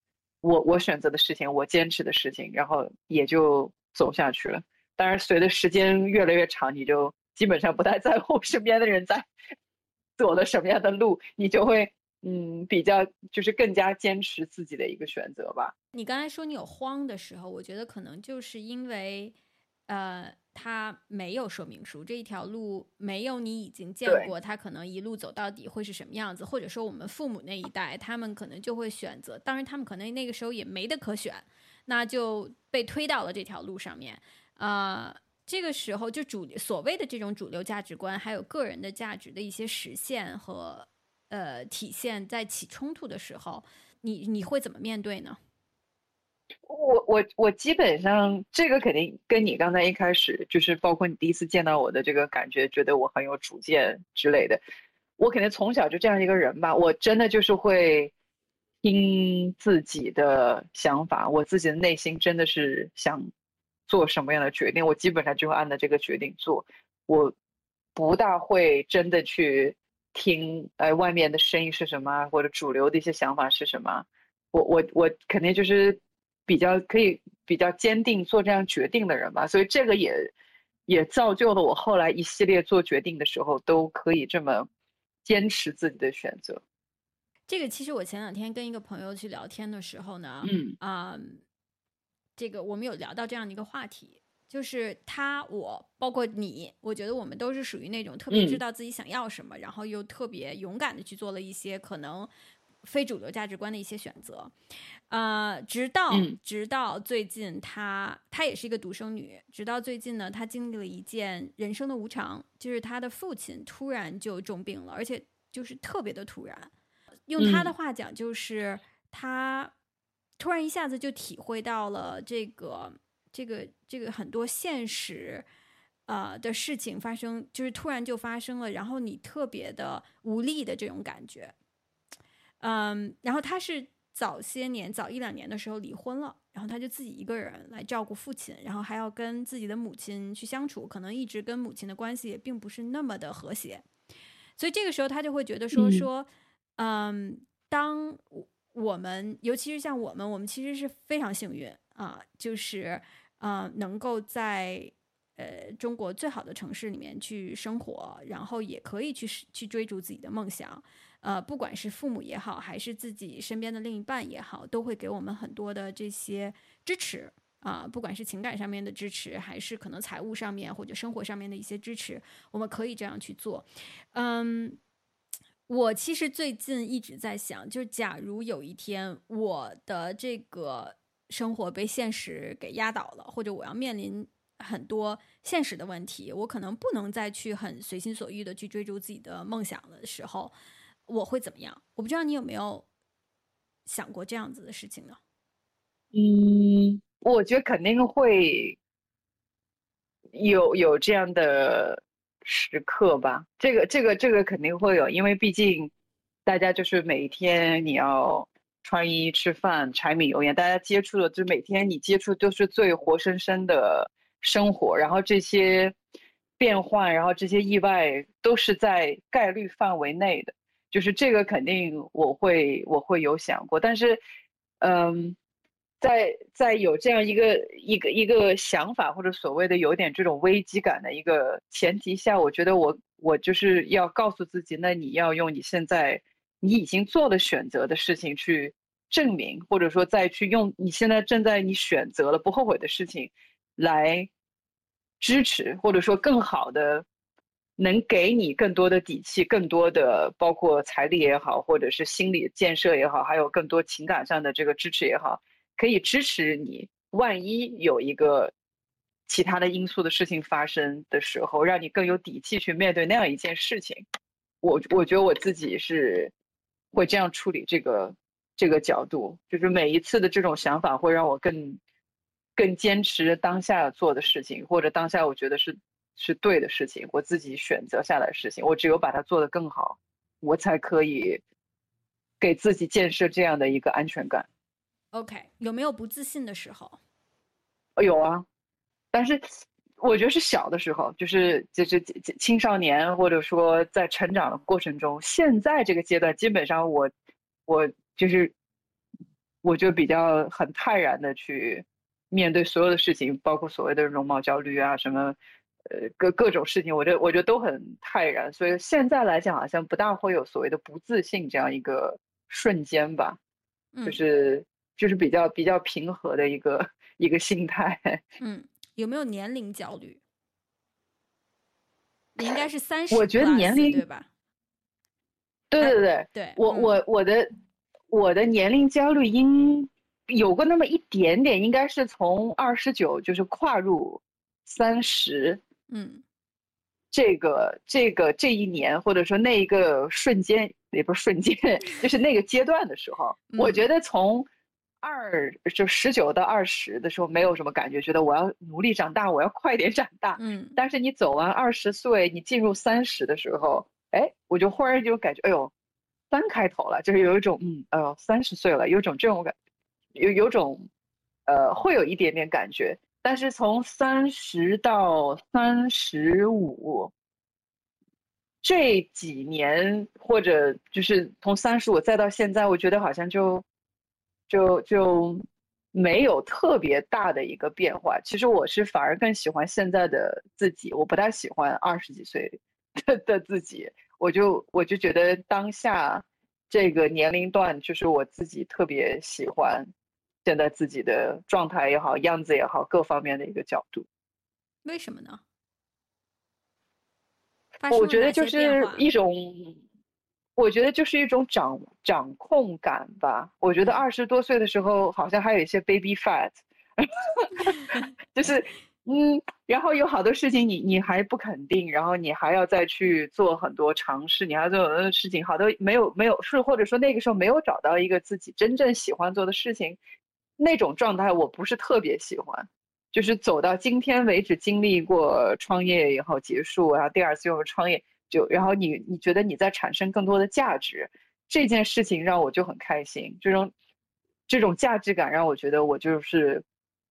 我我选择的事情，我坚持的事情，然后也就走下去了。当然，随着时间越来越长，你就基本上不太在乎身边的人在 走了什么样的路，你就会。嗯，比较就是更加坚持自己的一个选择吧。你刚才说你有慌的时候，我觉得可能就是因为，呃，他没有说明书，这一条路没有你已经见过，他可能一路走到底会是什么样子，或者说我们父母那一代，他们可能就会选择，当然他们可能那个时候也没得可选，那就被推到了这条路上面。啊，这个时候就主所谓的这种主流价值观，还有个人的价值的一些实现和。呃，体现在起冲突的时候，你你会怎么面对呢？我我我基本上这个肯定跟你刚才一开始就是包括你第一次见到我的这个感觉，觉得我很有主见之类的。我肯定从小就这样一个人吧，我真的就是会听自己的想法，我自己的内心真的是想做什么样的决定，我基本上就会按照这个决定做。我不大会真的去。听，哎，外面的声音是什么，或者主流的一些想法是什么？我我我肯定就是比较可以比较坚定做这样决定的人吧，所以这个也也造就了我后来一系列做决定的时候都可以这么坚持自己的选择。这个其实我前两天跟一个朋友去聊天的时候呢，嗯啊，这个我们有聊到这样的一个话题。就是他，我包括你，我觉得我们都是属于那种特别知道自己想要什么，然后又特别勇敢的去做了一些可能非主流价值观的一些选择。呃，直到直到最近，她她也是一个独生女。直到最近呢，她经历了一件人生的无常，就是她的父亲突然就重病了，而且就是特别的突然。用她的话讲，就是她突然一下子就体会到了这个。这个这个很多现实，呃的事情发生，就是突然就发生了，然后你特别的无力的这种感觉。嗯，然后他是早些年早一两年的时候离婚了，然后他就自己一个人来照顾父亲，然后还要跟自己的母亲去相处，可能一直跟母亲的关系也并不是那么的和谐，所以这个时候他就会觉得说说，嗯，当我们尤其是像我们，我们其实是非常幸运啊，就是呃能够在。呃，中国最好的城市里面去生活，然后也可以去去追逐自己的梦想。呃，不管是父母也好，还是自己身边的另一半也好，都会给我们很多的这些支持啊。不管是情感上面的支持，还是可能财务上面或者生活上面的一些支持，我们可以这样去做。嗯，我其实最近一直在想，就假如有一天我的这个生活被现实给压倒了，或者我要面临。很多现实的问题，我可能不能再去很随心所欲的去追逐自己的梦想的时候，我会怎么样？我不知道你有没有想过这样子的事情呢？嗯，我觉得肯定会有有这样的时刻吧。这个这个这个肯定会有，因为毕竟大家就是每一天你要穿衣吃饭、柴米油盐，大家接触的就每天你接触都是最活生生的。生活，然后这些变换，然后这些意外都是在概率范围内的，就是这个肯定我会我会有想过，但是，嗯，在在有这样一个一个一个想法或者所谓的有点这种危机感的一个前提下，我觉得我我就是要告诉自己，那你要用你现在你已经做了选择的事情去证明，或者说再去用你现在正在你选择了不后悔的事情来。支持，或者说更好的，能给你更多的底气，更多的包括财力也好，或者是心理建设也好，还有更多情感上的这个支持也好，可以支持你。万一有一个其他的因素的事情发生的时候，让你更有底气去面对那样一件事情。我我觉得我自己是会这样处理这个这个角度，就是每一次的这种想法会让我更。更坚持当下做的事情，或者当下我觉得是是对的事情，我自己选择下来的事情，我只有把它做得更好，我才可以给自己建设这样的一个安全感。OK，有没有不自信的时候？有啊，但是我觉得是小的时候，就是就是青少年，或者说在成长的过程中。现在这个阶段，基本上我我就是我就比较很泰然的去。面对所有的事情，包括所谓的容貌焦虑啊，什么，呃，各各种事情，我觉得我觉得都很泰然。所以现在来讲，好像不大会有所谓的不自信这样一个瞬间吧，就是就是比较比较平和的一个一个心态。嗯，有没有年龄焦虑？你应该是三十，我觉得年龄对吧？对对对对，我我我的我的年龄焦虑应。有过那么一点点，应该是从二十九就是跨入三十，嗯，这个这个这一年或者说那一个瞬间也不是瞬间，就是那个阶段的时候，我觉得从二就十九到二十的时候没有什么感觉，觉得我要努力长大，我要快点长大，嗯，但是你走完二十岁，你进入三十的时候，哎，我就忽然就感觉，哎呦，三开头了，就是有一种嗯，哎呦，三十岁了，有种这种感。有有种，呃，会有一点点感觉，但是从三十到三十五这几年，或者就是从三十五再到现在，我觉得好像就就就没有特别大的一个变化。其实我是反而更喜欢现在的自己，我不太喜欢二十几岁的 的自己。我就我就觉得当下这个年龄段，就是我自己特别喜欢。现在自己的状态也好，样子也好，各方面的一个角度，为什么呢？我觉得就是一种，我觉得就是一种掌掌控感吧。我觉得二十多岁的时候，好像还有一些 baby fat，就是嗯，然后有好多事情你你还不肯定，然后你还要再去做很多尝试，你还要做很多事情，好多没有没有是或者说那个时候没有找到一个自己真正喜欢做的事情。那种状态我不是特别喜欢，就是走到今天为止，经历过创业以后结束，然后第二次又创业，就然后你你觉得你在产生更多的价值，这件事情让我就很开心。这种这种价值感让我觉得我就是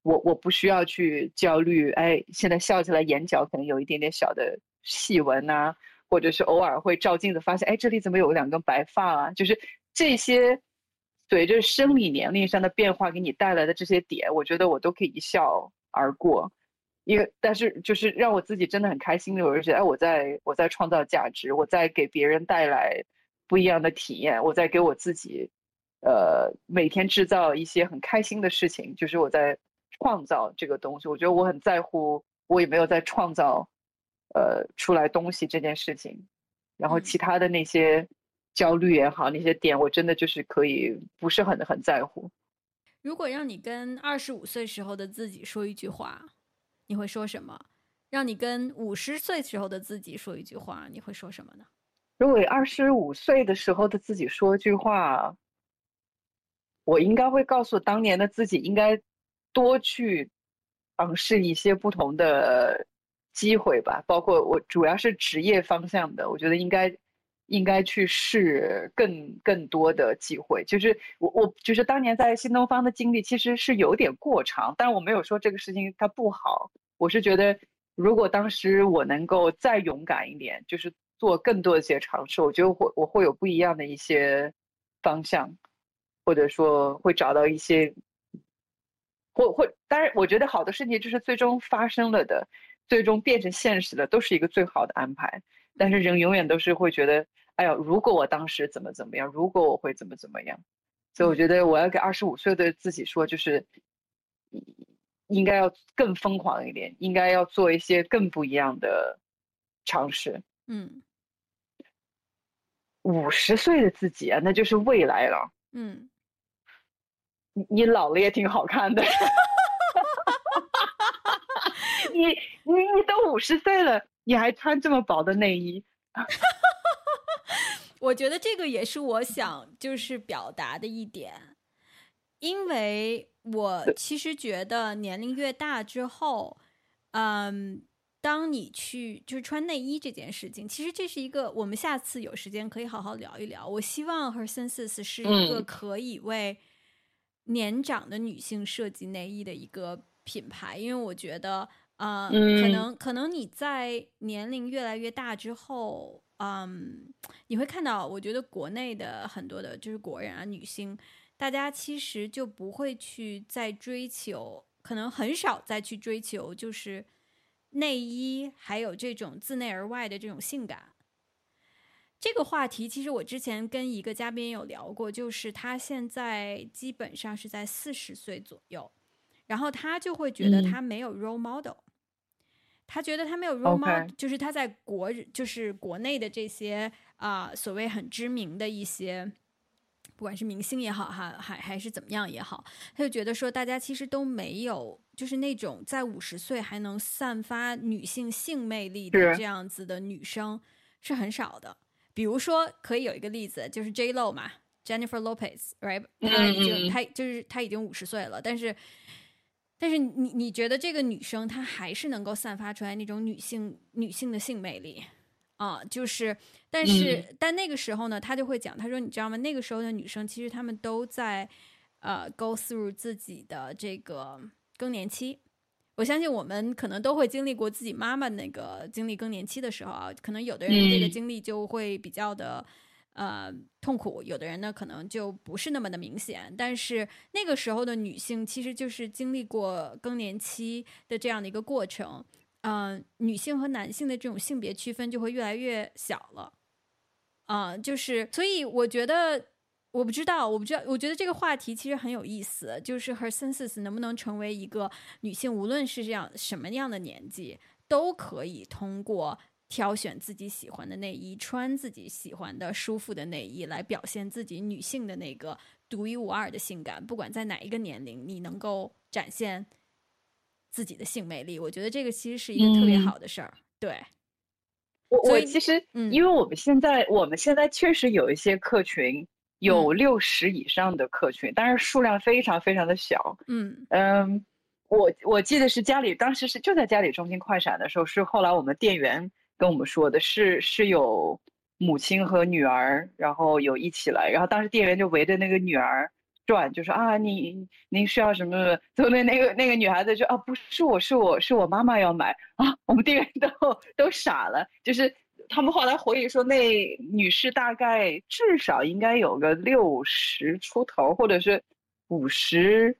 我我不需要去焦虑，哎，现在笑起来眼角可能有一点点小的细纹呐，或者是偶尔会照镜子发现，哎，这里怎么有两根白发啊？就是这些。随着生理年龄上的变化给你带来的这些点，我觉得我都可以一笑而过，因为但是就是让我自己真的很开心的，我就觉得哎，我在我在创造价值，我在给别人带来不一样的体验，我在给我自己，呃，每天制造一些很开心的事情，就是我在创造这个东西。我觉得我很在乎，我也没有在创造，呃，出来东西这件事情，然后其他的那些。焦虑也好，那些点我真的就是可以不是很很在乎。如果让你跟二十五岁时候的自己说一句话，你会说什么？让你跟五十岁时候的自己说一句话，你会说什么呢？如果二十五岁的时候的自己说一句话，我应该会告诉当年的自己，应该多去尝试一些不同的机会吧，包括我主要是职业方向的，我觉得应该。应该去试更更多的机会，就是我我就是当年在新东方的经历其实是有点过长，但我没有说这个事情它不好，我是觉得如果当时我能够再勇敢一点，就是做更多一些尝试，我觉得会我会有不一样的一些方向，或者说会找到一些，或或当然我觉得好的事情就是最终发生了的，最终变成现实的都是一个最好的安排。但是人永远都是会觉得，哎呀，如果我当时怎么怎么样，如果我会怎么怎么样，所以我觉得我要给二十五岁的自己说，就是应该要更疯狂一点，应该要做一些更不一样的尝试。嗯，五十岁的自己啊，那就是未来了。嗯，你你老了也挺好看的。你你你都五十岁了。你还穿这么薄的内衣，我觉得这个也是我想就是表达的一点，因为我其实觉得年龄越大之后，嗯，当你去就是穿内衣这件事情，其实这是一个我们下次有时间可以好好聊一聊。我希望 Her Senses 是一个可以为年长的女性设计内衣的一个品牌，因为我觉得。啊，可能可能你在年龄越来越大之后，嗯，你会看到，我觉得国内的很多的，就是国人啊，女性，大家其实就不会去再追求，可能很少再去追求，就是内衣还有这种自内而外的这种性感。这个话题其实我之前跟一个嘉宾有聊过，就是他现在基本上是在四十岁左右，然后他就会觉得他没有 role model。他觉得他没有 role model，就是他在国就是国内的这些啊所谓很知名的一些，不管是明星也好哈，还还是怎么样也好，他就觉得说大家其实都没有就是那种在五十岁还能散发女性性魅力的这样子的女生是很少的。比如说可以有一个例子，就是 J Lo 嘛，Jennifer Lopez，right？她已经她就是她已经五十岁了，但是。但是你你觉得这个女生她还是能够散发出来那种女性女性的性魅力啊？就是，但是但那个时候呢，她就会讲，她说你知道吗？那个时候的女生其实她们都在呃 go through 自己的这个更年期。我相信我们可能都会经历过自己妈妈那个经历更年期的时候啊，可能有的人这个经历就会比较的。呃，痛苦，有的人呢可能就不是那么的明显，但是那个时候的女性其实就是经历过更年期的这样的一个过程，嗯，女性和男性的这种性别区分就会越来越小了，啊，就是所以我觉得，我不知道，我不知道，我觉得这个话题其实很有意思，就是 her senses 能不能成为一个女性，无论是这样什么样的年纪，都可以通过。挑选自己喜欢的内衣，穿自己喜欢的舒服的内衣，来表现自己女性的那个独一无二的性感。不管在哪一个年龄，你能够展现自己的性魅力，我觉得这个其实是一个特别好的事儿。对，我我其实，因为我们现在我们现在确实有一些客群有六十以上的客群，但是数量非常非常的小。嗯嗯，我我记得是家里当时是就在家里中心快闪的时候，是后来我们店员跟我们说的，是是有母亲和女儿，然后有一起来，然后当时店员就围着那个女儿转，就说啊，你您需要什么？后那那个那个女孩子说啊，不是我是我是我妈妈要买啊，我们店员都都傻了，就是他们后来回忆说，那女士大概至少应该有个六十出头，或者是五十。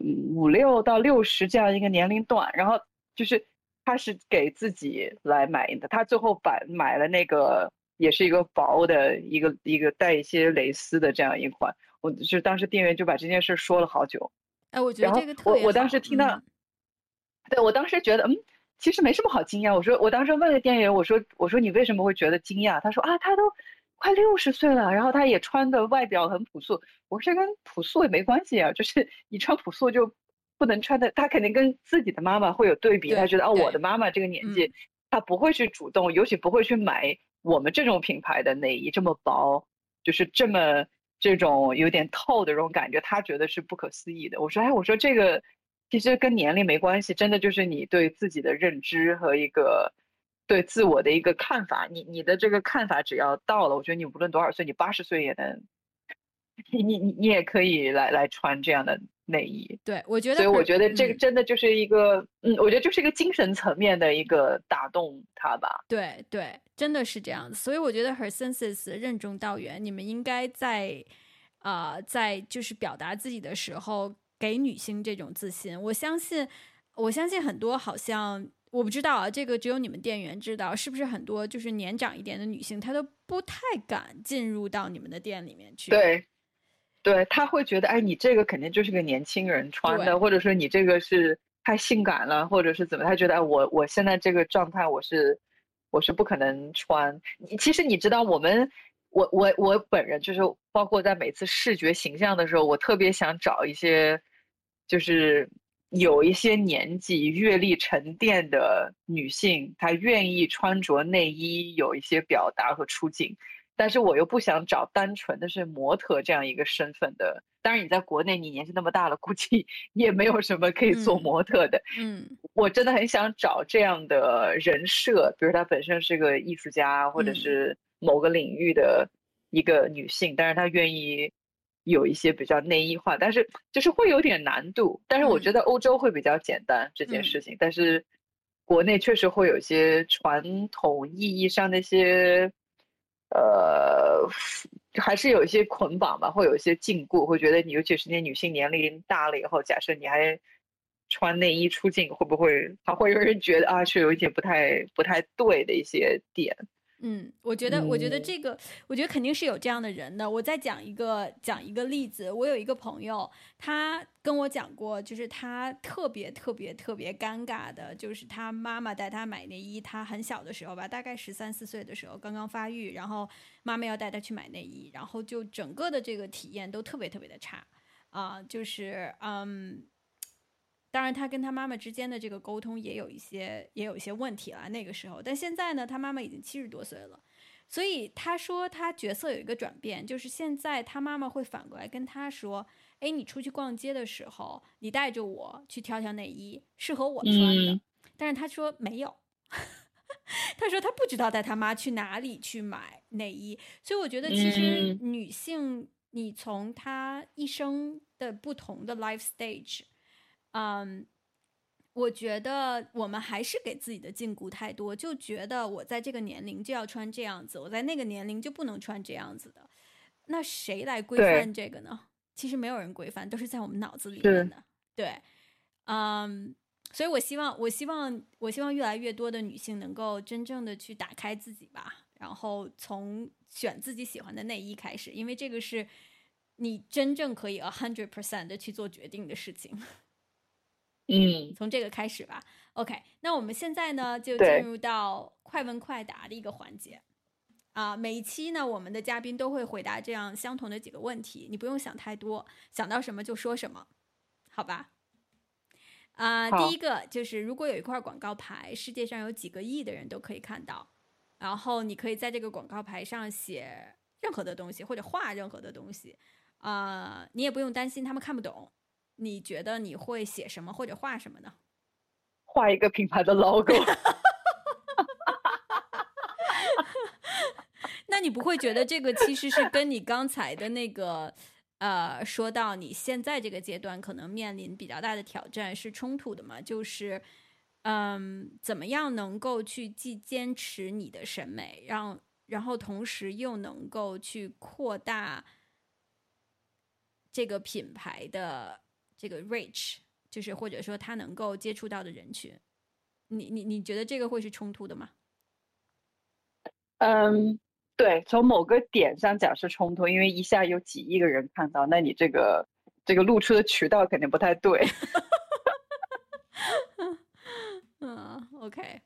五六到六十这样一个年龄段，然后就是他是给自己来买的，他最后把买了那个也是一个薄的一个一个带一些蕾丝的这样一款，我就当时店员就把这件事说了好久。哎，我觉得这个特别我我当时听到，对我当时觉得嗯，其实没什么好惊讶。我说我当时问了店员，我说我说你为什么会觉得惊讶？他说啊，他都。快六十岁了，然后他也穿的外表很朴素。我说这跟朴素也没关系啊，就是你穿朴素就不能穿的。他肯定跟自己的妈妈会有对比，他觉得哦，我的妈妈这个年纪，他不会去主动，尤其不会去买我们这种品牌的内衣，这么薄，就是这么这种有点透的这种感觉，他觉得是不可思议的。我说哎，我说这个其实跟年龄没关系，真的就是你对自己的认知和一个。对自我的一个看法，你你的这个看法只要到了，我觉得你无论多少岁，你八十岁也能，你你你也可以来来穿这样的内衣。对，我觉得，所以我觉得这个真的就是一个，嗯，我觉得就是一个精神层面的一个打动他吧。对对，真的是这样子。所以我觉得 Her Senses 任重道远，你们应该在啊，在就是表达自己的时候，给女性这种自信。我相信，我相信很多好像。我不知道啊，这个只有你们店员知道，是不是很多就是年长一点的女性，她都不太敢进入到你们的店里面去。对，对，他会觉得，哎，你这个肯定就是个年轻人穿的，或者说你这个是太性感了，或者是怎么？他觉得，哎，我我现在这个状态，我是我是不可能穿。其实你知道，我们我我我本人就是，包括在每次视觉形象的时候，我特别想找一些，就是。有一些年纪、阅历沉淀的女性，她愿意穿着内衣，有一些表达和出镜。但是我又不想找单纯的是模特这样一个身份的。当然，你在国内，你年纪那么大了，估计 也没有什么可以做模特的。嗯，我真的很想找这样的人设，比如她本身是个艺术家，或者是某个领域的一个女性，但是她愿意。有一些比较内衣化，但是就是会有点难度。但是我觉得欧洲会比较简单这件事情，但是国内确实会有一些传统意义上的一些，呃，还是有一些捆绑吧，会有一些禁锢，会觉得你尤其是那女性年龄大了以后，假设你还穿内衣出镜，会不会还会有人觉得啊，是有一点不太不太对的一些点。嗯，我觉得，我觉得这个，我觉得肯定是有这样的人的。我再讲一个，讲一个例子。我有一个朋友，他跟我讲过，就是他特别特别特别尴尬的，就是他妈妈带他买内衣，他很小的时候吧，大概十三四岁的时候，刚刚发育，然后妈妈要带他去买内衣，然后就整个的这个体验都特别特别的差啊，就是嗯。当然，他跟他妈妈之间的这个沟通也有一些，也有一些问题了。那个时候，但现在呢，他妈妈已经七十多岁了，所以他说他角色有一个转变，就是现在他妈妈会反过来跟他说：“哎，你出去逛街的时候，你带着我去挑挑内衣，适合我穿的。”但是他说没有，他说他不知道带他妈去哪里去买内衣。所以我觉得，其实女性，你从她一生的不同的 life stage。嗯，我觉得我们还是给自己的禁锢太多，就觉得我在这个年龄就要穿这样子，我在那个年龄就不能穿这样子的。那谁来规范这个呢？其实没有人规范，都是在我们脑子里面的。对，嗯，所以我希望，我希望，我希望越来越多的女性能够真正的去打开自己吧，然后从选自己喜欢的内衣开始，因为这个是你真正可以 a hundred percent 的去做决定的事情。嗯，从这个开始吧。OK，那我们现在呢就进入到快问快答的一个环节啊。每一期呢，我们的嘉宾都会回答这样相同的几个问题，你不用想太多，想到什么就说什么，好吧？啊，第一个就是如果有一块广告牌，世界上有几个亿的人都可以看到，然后你可以在这个广告牌上写任何的东西或者画任何的东西，啊，你也不用担心他们看不懂。你觉得你会写什么或者画什么呢？画一个品牌的 logo。那你不会觉得这个其实是跟你刚才的那个呃说到你现在这个阶段可能面临比较大的挑战是冲突的吗？就是嗯，怎么样能够去既坚持你的审美，让然后同时又能够去扩大这个品牌的这个 reach，就是或者说他能够接触到的人群，你你你觉得这个会是冲突的吗？嗯，对，从某个点上讲是冲突，因为一下有几亿个人看到，那你这个这个露出的渠道肯定不太对。嗯，OK，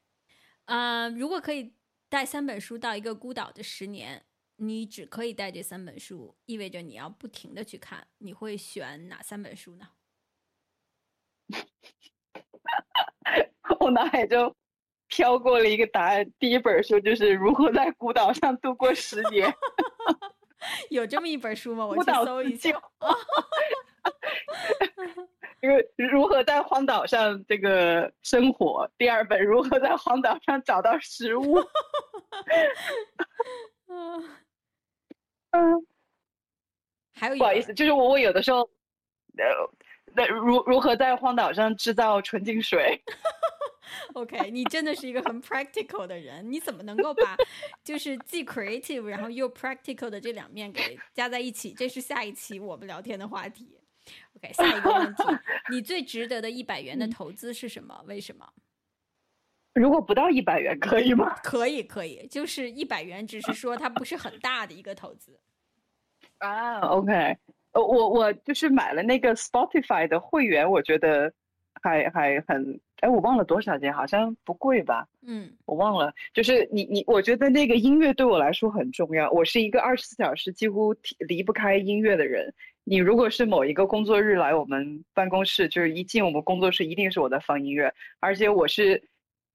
呃，如果可以带三本书到一个孤岛的十年，你只可以带这三本书，意味着你要不停的去看，你会选哪三本书呢？我脑海中。飘过了一个答案，第一本书就是如何在孤岛上度过十年。有这么一本书吗？我去搜一下。因为如何在荒岛上这个生活？第二本如何在荒岛上找到食物？嗯嗯，还有不好意思，就是我我有的时候，呃，那如如何在荒岛上制造纯净水？OK，你真的是一个很 practical 的人，你怎么能够把就是既 creative 然后又 practical 的这两面给加在一起？这是下一期我们聊天的话题。OK，下一个问题，你最值得的一百元的投资是什么？为什么？如果不到一百元可以吗？可以，可以，就是一百元，只是说它不是很大的一个投资。啊，OK，呃，我我就是买了那个 Spotify 的会员，我觉得还还很。哎，我忘了多少钱，好像不贵吧？嗯，我忘了。就是你你，我觉得那个音乐对我来说很重要。我是一个二十四小时几乎离不开音乐的人。你如果是某一个工作日来我们办公室，就是一进我们工作室，一定是我在放音乐，而且我是。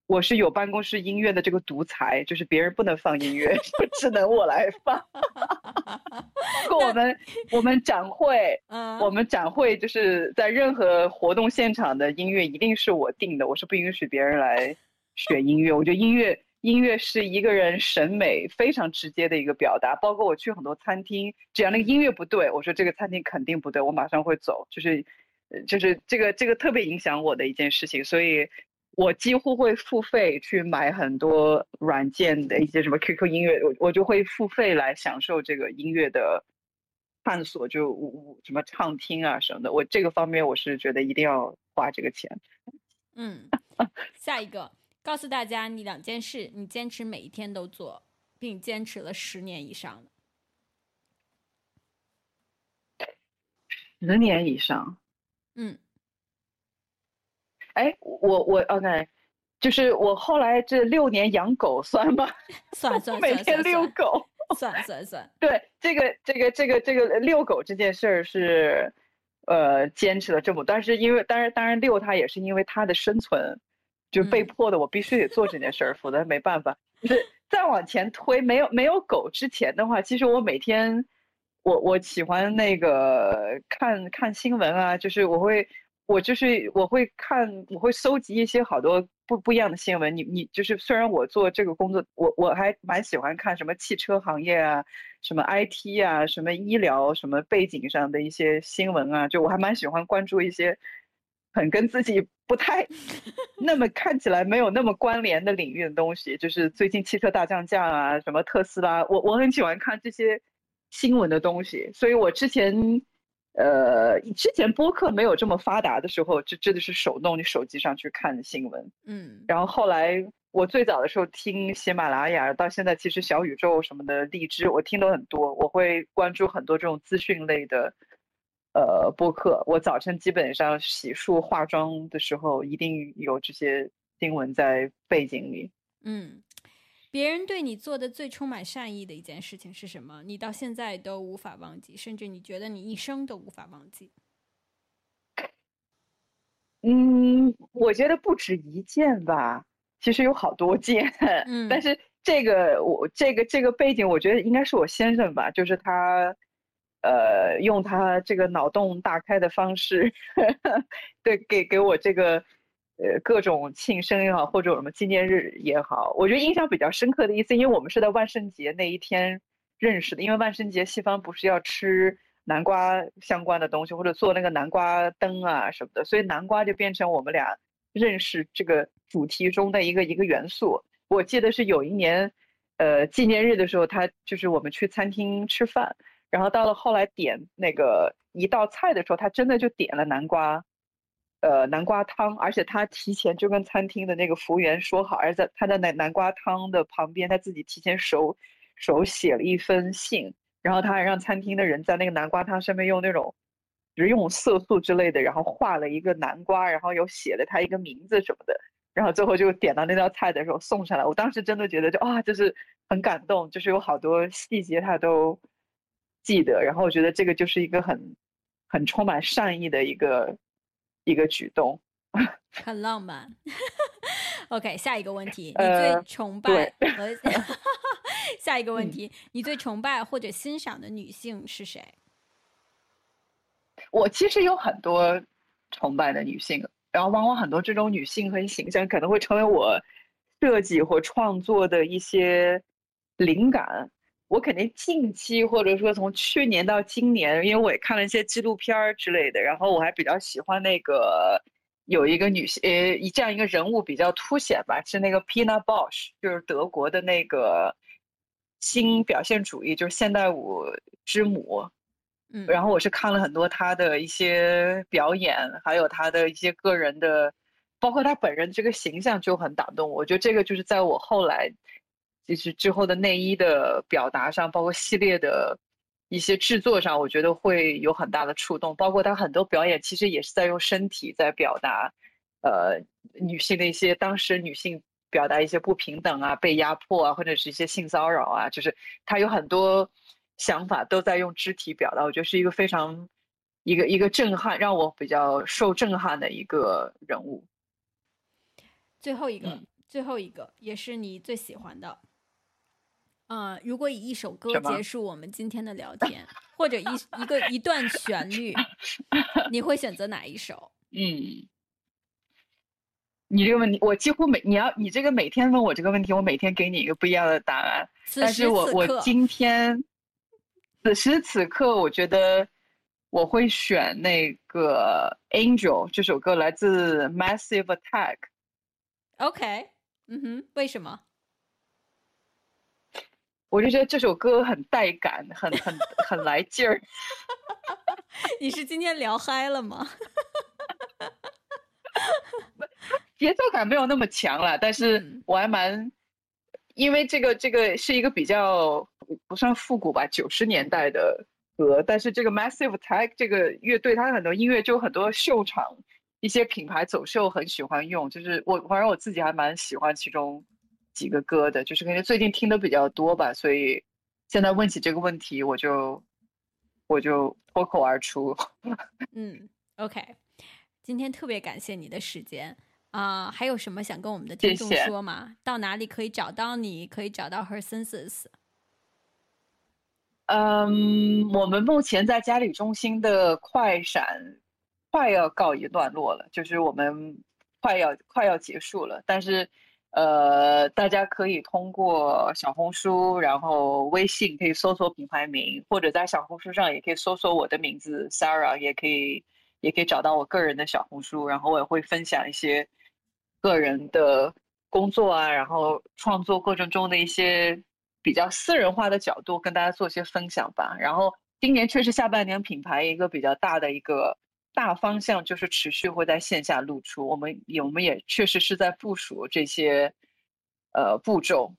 我是有办公室音乐的这个独裁，就是别人不能放音乐，只能我来放。不过我们我们展会，我们展会就是在任何活动现场的音乐一定是我定的，我是不允许别人来选音乐。我觉得音乐音乐是一个人审美非常直接的一个表达。包括我去很多餐厅，只要那个音乐不对，我说这个餐厅肯定不对，我马上会走。就是就是这个这个特别影响我的一件事情，所以。我几乎会付费去买很多软件的一些什么 QQ 音乐，我我就会付费来享受这个音乐的探索，就什么畅听啊什么的。我这个方面我是觉得一定要花这个钱。嗯，下一个，告诉大家你两件事，你坚持每一天都做，并坚持了十年以上十年以上。嗯。哎，我我 OK，就是我后来这六年养狗算吗？算 算，每天遛狗，算算算。对，这个这个这个这个遛狗这件事儿是，呃，坚持了这么，但是因为当然当然遛它也是因为它的生存，就被迫的，我必须得做这件事儿，否则没办法。就是再往前推，没有没有狗之前的话，其实我每天，我我喜欢那个看看新闻啊，就是我会。我就是我会看，我会搜集一些好多不不一样的新闻。你你就是虽然我做这个工作，我我还蛮喜欢看什么汽车行业啊，什么 IT 啊，什么医疗什么背景上的一些新闻啊，就我还蛮喜欢关注一些很跟自己不太那么 看起来没有那么关联的领域的东西。就是最近汽车大降价啊，什么特斯拉，我我很喜欢看这些新闻的东西。所以我之前。呃，之前播客没有这么发达的时候，这真的是手动，你手机上去看新闻。嗯，然后后来我最早的时候听喜马拉雅，到现在其实小宇宙什么的荔枝，我听的很多。我会关注很多这种资讯类的呃播客。我早晨基本上洗漱化妆的时候，一定有这些新闻在背景里。嗯。别人对你做的最充满善意的一件事情是什么？你到现在都无法忘记，甚至你觉得你一生都无法忘记。嗯，我觉得不止一件吧，其实有好多件。嗯，但是这个我这个这个背景，我觉得应该是我先生吧，就是他，呃，用他这个脑洞大开的方式，对，给给我这个呃各种庆生也好，或者什么纪念日也好，我觉得印象比较深刻的一次，因为我们是在万圣节那一天认识的，因为万圣节西方不是要吃南瓜相关的东西，或者做那个南瓜灯啊什么的，所以南瓜就变成我们俩认识这个主题中的一个一个元素。我记得是有一年，呃，纪念日的时候，他就是我们去餐厅吃饭。然后到了后来点那个一道菜的时候，他真的就点了南瓜，呃，南瓜汤，而且他提前就跟餐厅的那个服务员说好，而在他在南南瓜汤的旁边，他自己提前手手写了一封信，然后他还让餐厅的人在那个南瓜汤上面用那种食用色素之类的，然后画了一个南瓜，然后有写了他一个名字什么的，然后最后就点到那道菜的时候送上来，我当时真的觉得就啊，就是很感动，就是有好多细节他都。记得，然后我觉得这个就是一个很很充满善意的一个一个举动，很浪漫。OK，下一个问题，你最崇拜和 下一个问题，你最崇拜或者欣赏的女性是谁？我其实有很多崇拜的女性，然后往往很多这种女性和形象可能会成为我设计或创作的一些灵感。我肯定近期或者说从去年到今年，因为我也看了一些纪录片儿之类的，然后我还比较喜欢那个有一个女性，呃，一这样一个人物比较凸显吧，是那个 Pina Bausch，就是德国的那个新表现主义，就是现代舞之母。嗯，然后我是看了很多她的一些表演，还有她的一些个人的，包括她本人这个形象就很打动我。我觉得这个就是在我后来。就是之后的内衣的表达上，包括系列的一些制作上，我觉得会有很大的触动。包括他很多表演，其实也是在用身体在表达，呃，女性的一些当时女性表达一些不平等啊、被压迫啊，或者是一些性骚扰啊，就是他有很多想法都在用肢体表达。我觉得是一个非常一个一个震撼，让我比较受震撼的一个人物。最后一个，最后一个也是你最喜欢的。嗯，如果以一首歌结束我们今天的聊天，或者一一个一段旋律，你会选择哪一首？嗯，你这个问题，我几乎每你要你这个每天问我这个问题，我每天给你一个不一样的答案。但是我我今天此时此刻，我觉得我会选那个《Angel》这首歌，来自 Massive Attack。OK，嗯哼，为什么？我就觉得这首歌很带感，很很很来劲儿。你是今天聊嗨了吗？节奏感没有那么强了，但是我还蛮，因为这个这个是一个比较不算复古吧，九十年代的歌。但是这个 Massive Attack 这个乐队，它很多音乐就很多秀场，一些品牌走秀很喜欢用。就是我反正我自己还蛮喜欢其中。几个歌的，就是感觉最近听的比较多吧，所以现在问起这个问题，我就我就脱口而出。嗯，OK，今天特别感谢你的时间啊，还有什么想跟我们的听众说吗？到哪里可以找到你？可以找到 Her Senses。嗯，我们目前在嘉里中心的快闪快要告一段落了，就是我们快要快要结束了，但是。呃，大家可以通过小红书，然后微信可以搜索品牌名，或者在小红书上也可以搜索我的名字 Sarah，也可以也可以找到我个人的小红书，然后我也会分享一些个人的工作啊，然后创作过程中的一些比较私人化的角度跟大家做一些分享吧。然后今年确实下半年品牌一个比较大的一个。大方向就是持续会在线下露出，我们我们也确实是在部署这些呃步骤，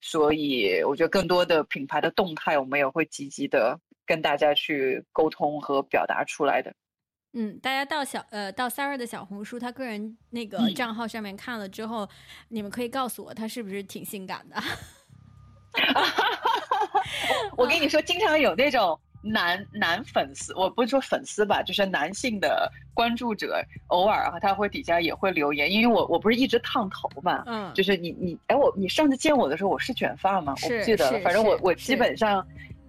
所以我觉得更多的品牌的动态，我们也会积极的跟大家去沟通和表达出来的。嗯，大家到小呃到 Sarah 的小红书，他个人那个账号上面看了之后，你们可以告诉我他是不是挺性感的。我跟你说，经常有那种。男男粉丝，我不是说粉丝吧，就是男性的关注者，偶尔啊，他会底下也会留言，因为我我不是一直烫头嘛，嗯，就是你你，哎，我你上次见我的时候，我是卷发吗？我不记得了，反正我我基本上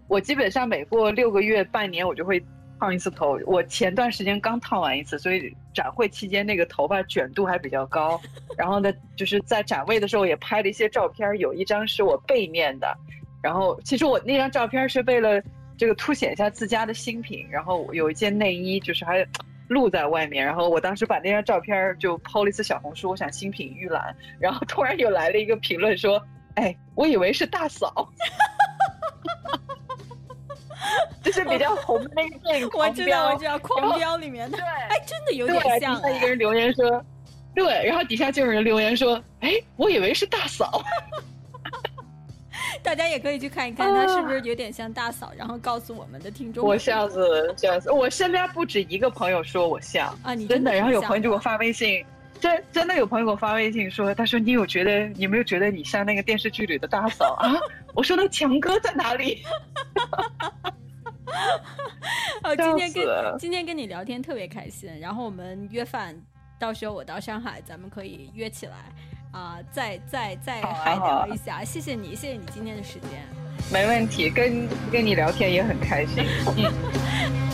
我基本上每过六个月、半年，我就会烫一次头。我前段时间刚烫完一次，所以展会期间那个头发卷度还比较高。然后呢，就是在展位的时候也拍了一些照片，有一张是我背面的。然后其实我那张照片是为了这个凸显一下自家的新品。然后有一件内衣，就是还露在外面。然后我当时把那张照片就抛了一次小红书，我想新品预览。然后突然又来了一个评论说：“哎，我以为是大嫂。”就是比较红的那个电影 《我知道，我知道，《狂飙》里面的。对，哎，真的有点像。一个人留言说：“对。”然后底下就有人留言说：“哎，我以为是大嫂。”大家也可以去看一看，他是不是有点像大嫂？然后告诉我们的听众。我像是像是，我身边不止一个朋友说我像啊，你真的。然后有朋友就给我发微信，真真的有朋友给我发微信说：“他说你有觉得，你有没有觉得你像那个电视剧里的大嫂啊？” 我说：“那强哥在哪里？” 哦，今天跟今天跟你聊天特别开心，然后我们约饭，到时候我到上海，咱们可以约起来啊，再再再嗨聊一下。谢谢你，谢谢你今天的时间。没问题，跟跟你聊天也很开心。嗯。